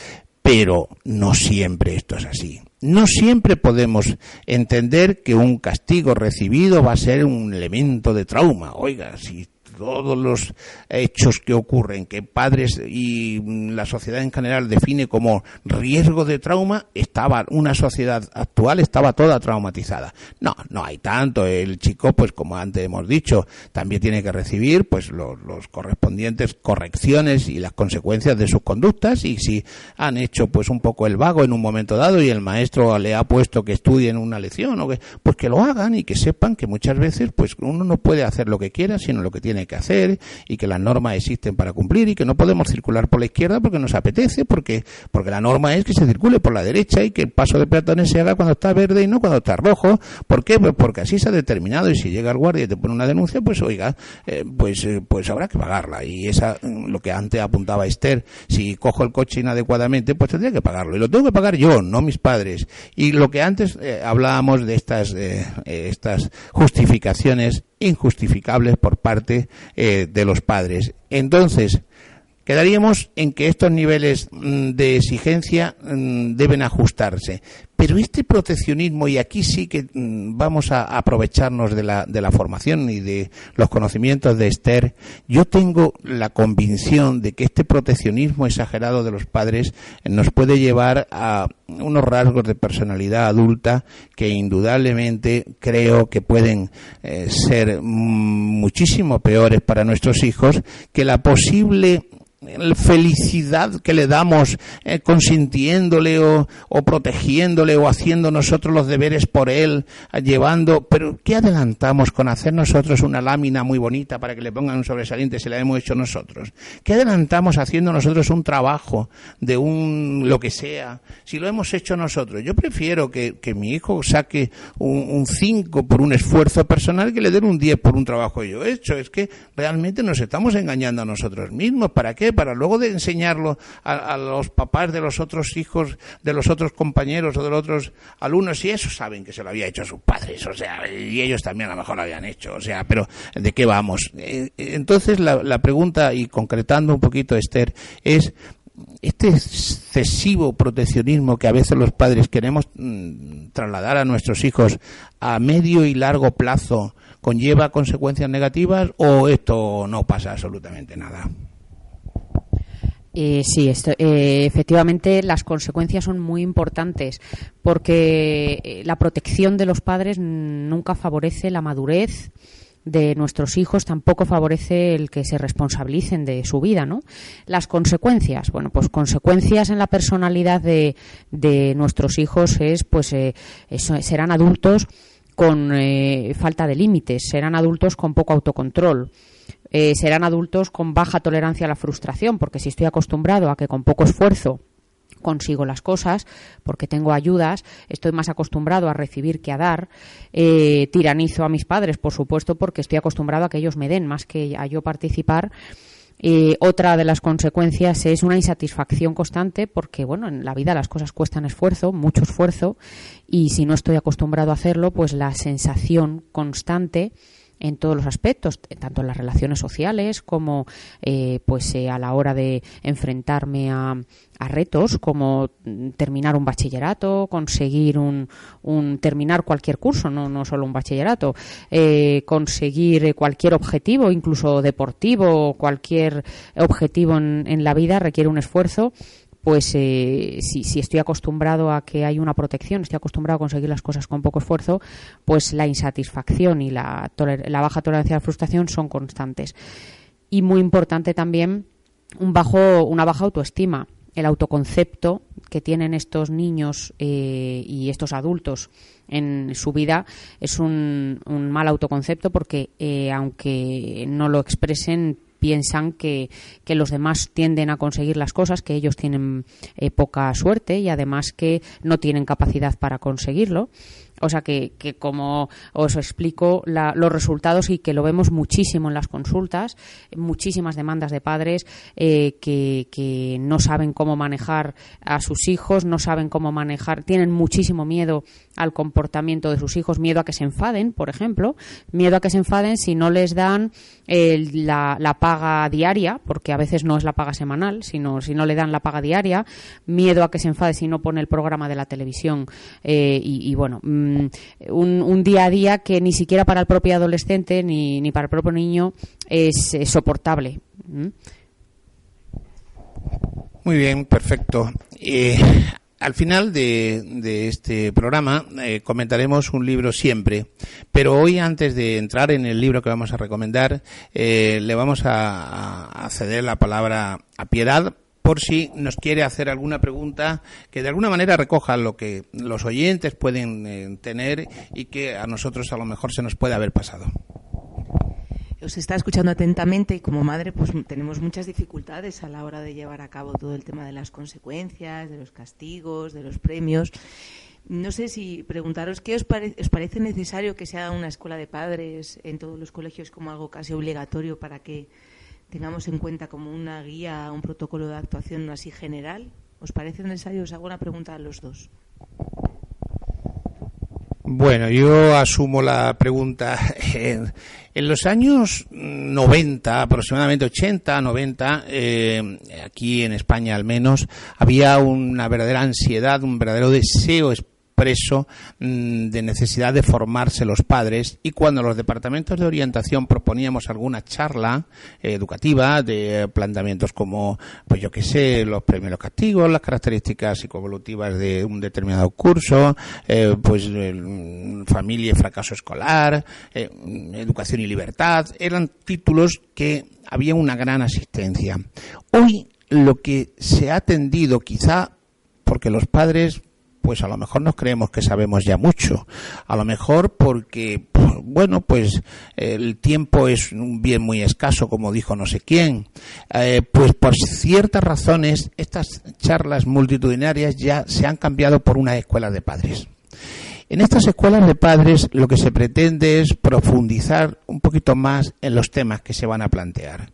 Pero no siempre esto es así. No siempre podemos entender que un castigo recibido va a ser un elemento de trauma. Oiga, si todos los hechos que ocurren, que padres y la sociedad en general define como riesgo de trauma, estaba una sociedad actual estaba toda traumatizada. No, no hay tanto. El chico, pues como antes hemos dicho, también tiene que recibir pues los, correspondientes correcciones y las consecuencias de sus conductas y si han hecho pues un poco el vago en un momento dado y el maestro le ha puesto que estudien una lección o que pues que lo hagan y que sepan que muchas veces pues uno no puede hacer lo que quiera sino lo que tiene que hacer y que las normas existen para cumplir y que no podemos circular por la izquierda porque nos apetece, porque, porque la norma es que se circule por la derecha y que el paso de peatones se haga cuando está verde y no cuando está rojo. ¿Por qué? Pues porque así se ha determinado y si llega el guardia y te pone una denuncia, pues oiga, eh, pues, eh, pues habrá que pagarla. Y esa, mm, lo que antes apuntaba Esther, si cojo el coche inadecuadamente, pues tendría que pagarlo. Y lo tengo que pagar yo, no mis padres. Y lo que antes eh, hablábamos de estas, estas justificaciones injustificables por parte eh, de los padres. Entonces, quedaríamos en que estos niveles mm, de exigencia mm, deben ajustarse. Pero este proteccionismo, y aquí sí que mm, vamos a aprovecharnos de la, de la formación y de los conocimientos de Esther, yo tengo la convicción de que este proteccionismo exagerado de los padres nos puede llevar a unos rasgos de personalidad adulta que indudablemente creo que pueden eh, ser muchísimo peores para nuestros hijos que la posible felicidad que le damos eh, consintiéndole o, protegiéndole o haciendo nosotros los deberes por él, llevando, pero ¿qué adelantamos con hacer nosotros una lámina muy bonita para que le pongan un sobresaliente si la hemos hecho nosotros? ¿Qué adelantamos haciendo nosotros un trabajo de un lo que sea si lo hemos hecho nosotros? Yo prefiero que, mi hijo saque un 5 por un esfuerzo personal que le den un 10 por un trabajo que yo he hecho. Es que realmente nos estamos engañando a nosotros mismos. ¿Para qué? Para luego de enseñarlo a, los papás de los otros hijos, de los otros compañeros o de los otros alumnos, y eso saben que se lo había hecho a sus padres, o sea, y ellos también a lo mejor lo habían hecho, o sea, pero ¿de qué vamos? Eh, entonces la, pregunta, y concretando un poquito, Esther, es este excesivo proteccionismo que a veces los padres queremos mm, trasladar a nuestros hijos a medio y largo plazo conlleva consecuencias negativas o esto no pasa absolutamente nada? Eh, sí, eh, efectivamente las consecuencias son muy importantes porque eh, la protección de los padres nunca favorece la madurez de nuestros hijos tampoco favorece el que se responsabilicen de su vida, ¿no? Las consecuencias, bueno, pues consecuencias en la personalidad de, de nuestros hijos es, pues, serán adultos con falta de límites, serán adultos con poco autocontrol, eh, serán adultos con baja tolerancia a la frustración, porque si estoy acostumbrado a que con poco esfuerzo consigo las cosas, porque tengo ayudas, estoy más acostumbrado a recibir que a dar, eh, tiranizo a mis padres, por supuesto, porque estoy acostumbrado a que ellos me den más que a yo participar. Eh, otra de las consecuencias es una insatisfacción constante porque, bueno, en la vida las cosas cuestan esfuerzo, mucho esfuerzo, y si no estoy acostumbrado a hacerlo, pues la sensación constante en todos los aspectos, tanto en las relaciones sociales como eh, pues eh, a la hora de enfrentarme a, retos como terminar un bachillerato, conseguir un, terminar cualquier curso, no, no solo un bachillerato, eh, conseguir cualquier objetivo, incluso deportivo, cualquier objetivo en, en la vida requiere un esfuerzo pues eh, si, estoy acostumbrado a que hay una protección, estoy acostumbrado a conseguir las cosas con poco esfuerzo, pues la insatisfacción y la, la baja tolerancia a la frustración son constantes. Y muy importante también un bajo, una baja autoestima. El autoconcepto que tienen estos niños eh, y estos adultos en su vida es un, mal autoconcepto porque eh, aunque no lo expresen piensan que, que, los demás tienden a conseguir las cosas, que ellos tienen eh, poca suerte y además que no tienen capacidad para conseguirlo. O sea que, que como os explico los resultados y que lo vemos muchísimo en las consultas, muchísimas demandas de padres eh, que, que, no saben cómo manejar a sus hijos, no saben cómo manejar, tienen muchísimo miedo al comportamiento de sus hijos, miedo a que se enfaden, por ejemplo, miedo a que se enfaden si no les dan la, la, paga diaria, porque a veces no es la paga semanal, sino si no le dan la paga diaria, miedo a que se enfade si no pone el programa de la televisión eh, y, bueno, un, día a día que ni siquiera para el propio adolescente ni, ni para el propio niño es, soportable. Muy bien, perfecto. Eh, al final de, este programa eh, comentaremos un libro siempre, pero hoy antes de entrar en el libro que vamos a recomendar, eh, le vamos a, ceder la palabra a Piedad por si nos quiere hacer alguna pregunta que de alguna manera recoja lo que los oyentes pueden eh, tener y que a nosotros a lo mejor se nos puede haber pasado os está escuchando atentamente y como madre pues tenemos muchas dificultades a la hora de llevar a cabo todo el tema de las consecuencias, de los castigos, de los premios. No sé si preguntaros qué os, os parece necesario que se haga una escuela de padres en todos los colegios como algo casi obligatorio para que tengamos en cuenta como una guía, un protocolo de actuación así general. ¿Os parece necesario? Os hago una pregunta a los dos. Bueno, yo asumo la pregunta. En, los años 90, aproximadamente 80, 90, eh, aquí en España al menos, había una verdadera ansiedad, un verdadero deseo preso mm, de necesidad de formarse los padres y cuando los departamentos de orientación proponíamos alguna charla eh, educativa de planteamientos como, pues yo qué sé, los primeros castigos, las características psicoevolutivas de un determinado curso, eh, pues familia y fracaso escolar, eh, educación y libertad, eran títulos que había una gran asistencia. Hoy lo que se ha atendido quizá porque los padres pues a lo mejor nos creemos que sabemos ya mucho. A lo mejor porque, bueno, pues el tiempo es un bien muy escaso, como dijo no sé quién. Eh, pues por ciertas razones, estas charlas multitudinarias ya se han cambiado por una escuela de padres. En estas escuelas de padres lo que se pretende es profundizar un poquito más en los temas que se van a plantear.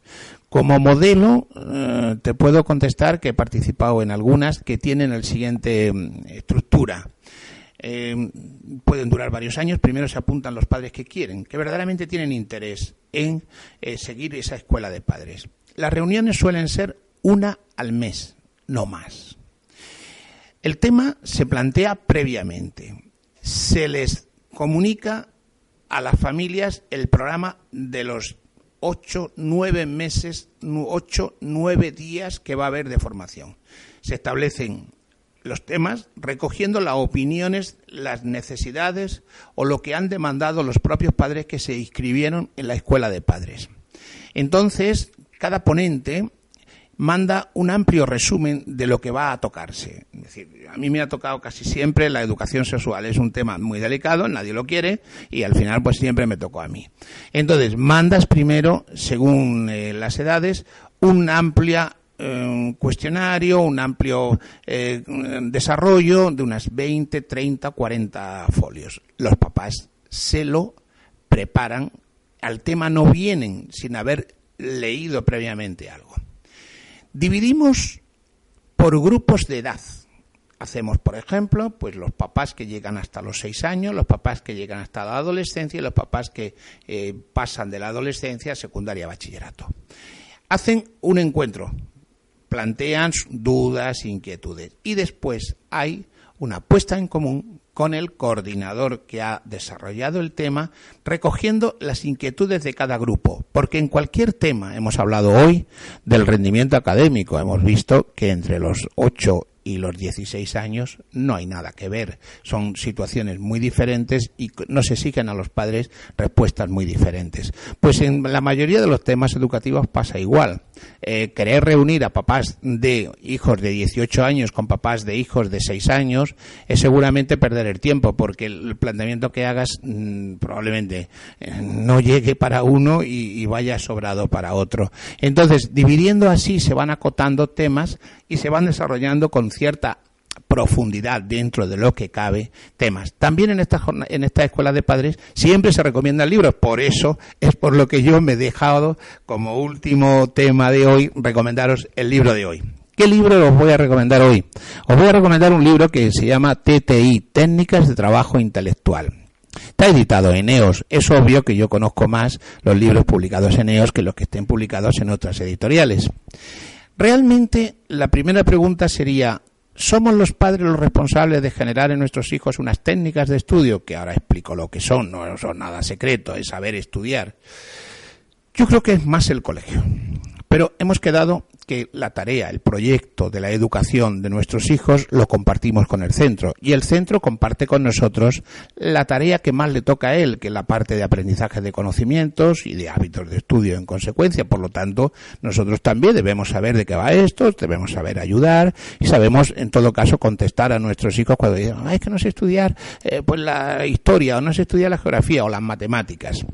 Como modelo, eh, te puedo contestar que he participado en algunas que tienen el siguiente mm, estructura. Eh, pueden durar varios años. Primero se apuntan los padres que quieren, que verdaderamente tienen interés en eh, seguir esa escuela de padres. Las reuniones suelen ser una al mes, no más. El tema se plantea previamente. Se les comunica a las familias el programa de los ocho, nueve meses, ocho, nueve días que va a haber de formación. Se establecen los temas recogiendo las opiniones, las necesidades o lo que han demandado los propios padres que se inscribieron en la escuela de padres. Entonces, cada ponente manda un amplio resumen de lo que va a tocarse. Es decir, a mí me ha tocado casi siempre la educación sexual. Es un tema muy delicado, nadie lo quiere y al final pues siempre me tocó a mí. Entonces, mandas primero, según eh, las edades, un amplio eh, cuestionario, un amplio eh, desarrollo de unas 20, 30, 40 folios. Los papás se lo preparan, al tema no vienen sin haber leído previamente algo. Dividimos por grupos de edad. Hacemos, por ejemplo, pues los papás que llegan hasta los seis años, los papás que llegan hasta la adolescencia y los papás que eh, pasan de la adolescencia a secundaria bachillerato. Hacen un encuentro, plantean dudas, inquietudes y después hay una puesta en común con el coordinador que ha desarrollado el tema, recogiendo las inquietudes de cada grupo, porque en cualquier tema, hemos hablado hoy del rendimiento académico, hemos visto que entre los ocho y los 16 años no hay nada que ver. Son situaciones muy diferentes y no se exigen a los padres respuestas muy diferentes. Pues en la mayoría de los temas educativos pasa igual. Eh, querer reunir a papás de hijos de 18 años con papás de hijos de 6 años es seguramente perder el tiempo porque el planteamiento que hagas mm, probablemente eh, no llegue para uno y, y vaya sobrado para otro. Entonces, dividiendo así se van acotando temas y se van desarrollando con cierta profundidad dentro de lo que cabe temas. También en esta, en esta escuela de padres siempre se recomiendan libros, por eso es por lo que yo me he dejado como último tema de hoy recomendaros el libro de hoy. ¿Qué libro os voy a recomendar hoy? Os voy a recomendar un libro que se llama TTI, Técnicas de Trabajo Intelectual. Está editado en EOS. Es obvio que yo conozco más los libros publicados en EOS que los que estén publicados en otras editoriales. Realmente la primera pregunta sería, ¿somos los padres los responsables de generar en nuestros hijos unas técnicas de estudio, que ahora explico lo que son, no son nada secreto, es saber estudiar? Yo creo que es más el colegio. Pero hemos quedado que la tarea, el proyecto de la educación de nuestros hijos lo compartimos con el centro y el centro comparte con nosotros la tarea que más le toca a él, que es la parte de aprendizaje de conocimientos y de hábitos de estudio en consecuencia. Por lo tanto, nosotros también debemos saber de qué va esto, debemos saber ayudar y sabemos, en todo caso, contestar a nuestros hijos cuando dicen, es que no sé estudiar eh, pues la historia o no sé estudiar la geografía o las matemáticas.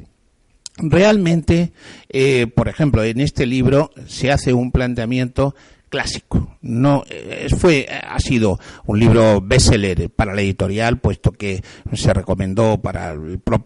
Realmente, eh, por ejemplo, en este libro se hace un planteamiento clásico. No eh, fue ha sido un libro bestseller para la editorial, puesto que se recomendó para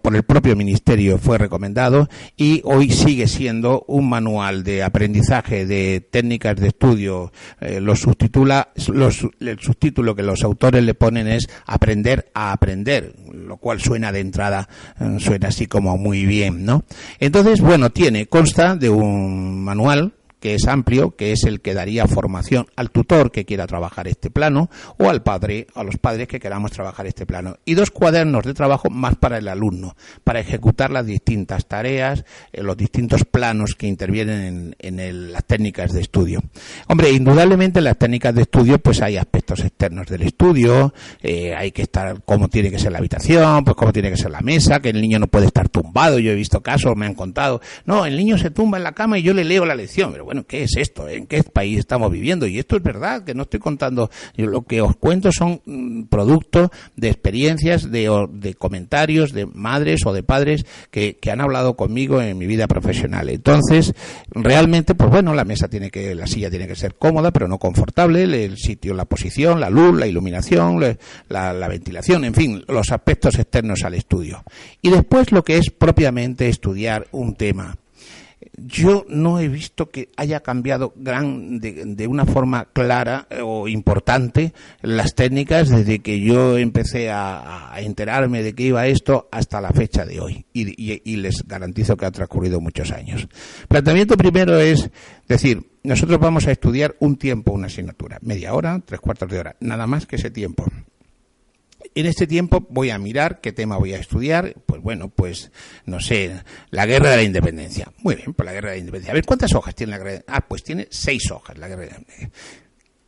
por el propio ministerio fue recomendado y hoy sigue siendo un manual de aprendizaje de técnicas de estudio. Eh, lo subtitula los, el subtítulo que los autores le ponen es aprender a aprender, lo cual suena de entrada eh, suena así como muy bien, ¿no? Entonces, bueno, tiene consta de un manual que es amplio, que es el que daría formación al tutor que quiera trabajar este plano o al padre, a los padres que queramos trabajar este plano. Y dos cuadernos de trabajo más para el alumno, para ejecutar las distintas tareas, eh, los distintos planos que intervienen en, las técnicas de estudio. Hombre, indudablemente en las técnicas de estudio pues hay aspectos externos del estudio, eh, hay que estar cómo tiene que ser la habitación, pues cómo tiene que ser la mesa, que el niño no puede estar tumbado, yo he visto casos, me han contado, no, el niño se tumba en la cama y yo le leo la lección, pero ¿qué es esto? ¿En qué país estamos viviendo? Y esto es verdad, que no estoy contando, lo que os cuento son mm, productos de experiencias, de, de comentarios de madres o de padres que, han hablado conmigo en mi vida profesional. Entonces, realmente, pues bueno, la mesa tiene que, la silla tiene que ser cómoda, pero no confortable, el sitio, la posición, la luz, la iluminación, la ventilación, en fin, los aspectos externos al estudio. Y después lo que es propiamente estudiar un tema yo no he visto que haya cambiado gran, de, una forma clara eh, o importante las técnicas desde que yo empecé a, enterarme de que iba esto hasta la fecha de hoy. Y, les garantizo que ha transcurrido muchos años. planteamiento primero es decir, nosotros vamos a estudiar un tiempo, una asignatura, media hora, tres cuartos de hora, nada más que ese tiempo. En este tiempo voy a mirar qué tema voy a estudiar. Pues bueno, pues no sé, la guerra de la independencia. Muy bien, pues la guerra de la independencia. A ver, ¿cuántas hojas tiene la guerra Ah, pues tiene seis hojas la guerra de la independencia.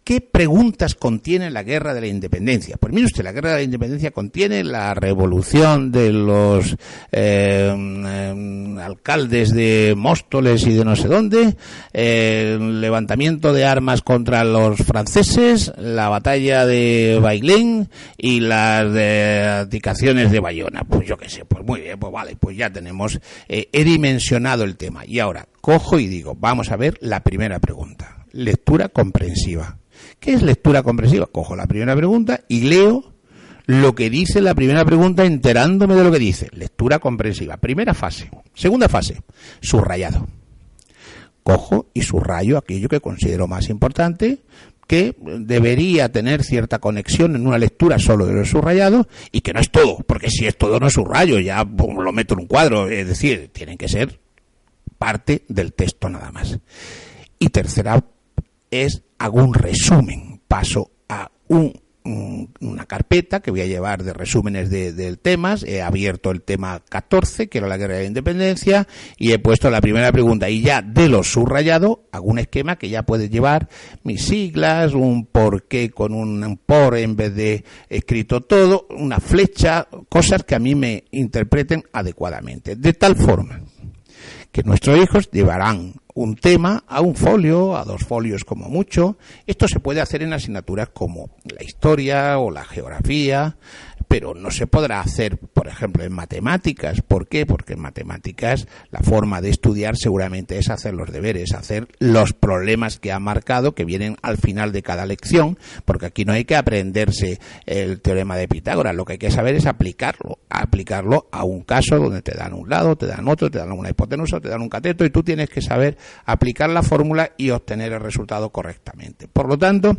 ¿Qué preguntas contiene la guerra de la independencia? Pues mire usted, la guerra de la independencia contiene la revolución de los eh, em, alcaldes de Móstoles y de no sé dónde, el levantamiento de armas contra los franceses, la batalla de Bailén y las dedicaciones de Bayona. Pues yo qué sé, pues muy bien, pues vale, pues ya tenemos, eh, he dimensionado el tema. Y ahora cojo y digo, vamos a ver la primera pregunta. Lectura comprensiva. ¿Qué es lectura comprensiva? Cojo la primera pregunta y leo lo que dice la primera pregunta enterándome de lo que dice. Lectura comprensiva. Primera fase. Segunda fase. Subrayado. Cojo y subrayo aquello que considero más importante, que debería tener cierta conexión en una lectura solo de lo subrayado y que no es todo, porque si es todo no es subrayo, ya lo meto en un cuadro, es decir, tienen que ser parte del texto nada más. Y tercera es hago un resumen, paso a una carpeta que voy a llevar de resúmenes de, temas, he abierto el tema 14, que era la guerra de la independencia, y he puesto la primera pregunta, y ya de lo subrayado, hago un esquema que ya puede llevar mis siglas, un por qué con un por en vez de escrito todo, una flecha, cosas que a mí me interpreten adecuadamente, de tal forma que nuestros hijos llevarán un tema a un folio, a dos folios como mucho. Esto se puede hacer en asignaturas como la historia o la geografía, pero no se podrá hacer, por ejemplo, en matemáticas. ¿Por qué? Porque en matemáticas la forma de estudiar seguramente es hacer los deberes, hacer los problemas que ha marcado, que vienen al final de cada lección, porque aquí no hay que aprenderse el teorema de Pitágoras, lo que hay que saber es aplicarlo, aplicarlo a un caso donde te dan un lado, te dan otro, te dan una hipotenusa, te dan un cateto, y tú tienes que saber aplicar la fórmula y obtener el resultado correctamente. Por lo tanto,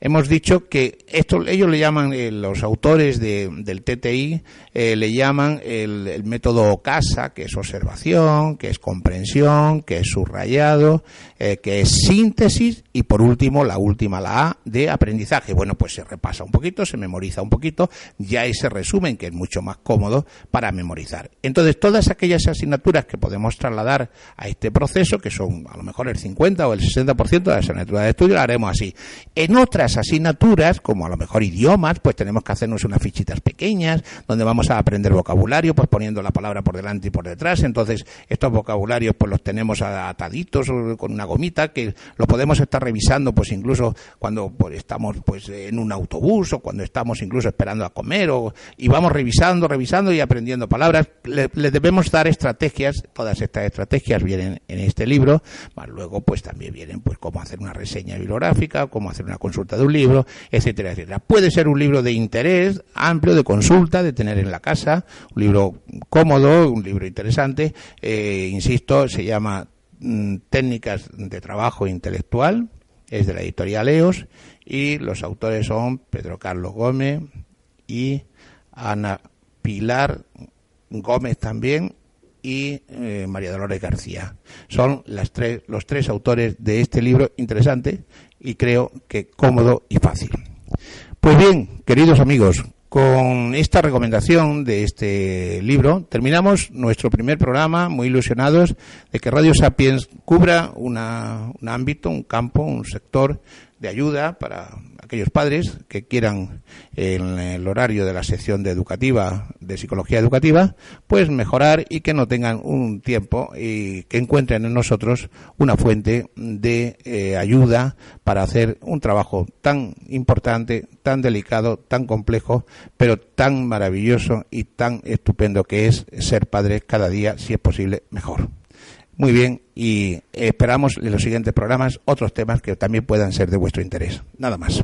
hemos dicho que esto ellos le llaman eh, los autores del TTI eh, le llaman el, método CASA que es observación que es comprensión que es subrayado eh, que es síntesis y por último la última la A de aprendizaje. Bueno pues se repasa un poquito se memoriza un poquito ya ese resumen que es mucho más cómodo para memorizar. Entonces todas aquellas asignaturas que podemos trasladar a este proceso que son a lo mejor el 50 o el 60% de las asignaturas de estudio lo haremos así. En otras asignaturas, como a lo mejor idiomas, pues tenemos que hacernos unas fichitas pequeñas, donde vamos a aprender vocabulario, pues poniendo la palabra por delante y por detrás. Entonces, estos vocabularios, pues los tenemos ataditos con una gomita, que lo podemos estar revisando, pues incluso cuando pues, estamos pues en un autobús o cuando estamos incluso esperando a comer, o, y vamos revisando, revisando y aprendiendo palabras. Le, debemos dar estrategias, todas estas estrategias vienen en este libro, más luego pues también vienen pues cómo hacer una reseña bibliográfica, cómo hacer una consulta de un libro, etcétera, etcétera. Puede ser un libro de interés amplio, de consulta, de tener en la casa, un libro cómodo, un libro interesante, eh, insisto, se llama mm, Técnicas de Trabajo Intelectual, es de la editorial EOS, y los autores son Pedro Carlos Gómez y Ana Pilar Gómez también, y eh, María Dolores García. Son las tres, los tres autores de este libro interesante y creo que cómodo y fácil. Pues bien, queridos amigos, con esta recomendación de este libro terminamos nuestro primer programa, muy ilusionados de que Radio Sapiens cubra una, un ámbito, un campo, un sector de ayuda para aquellos padres que quieran en el horario de la sección de educativa de psicología educativa pues mejorar y que no tengan un tiempo y que encuentren en nosotros una fuente de eh, ayuda para hacer un trabajo tan importante tan delicado tan complejo pero tan maravilloso y tan estupendo que es ser padre cada día si es posible mejor muy bien, y esperamos en los siguientes programas otros temas que también puedan ser de vuestro interés. Nada más.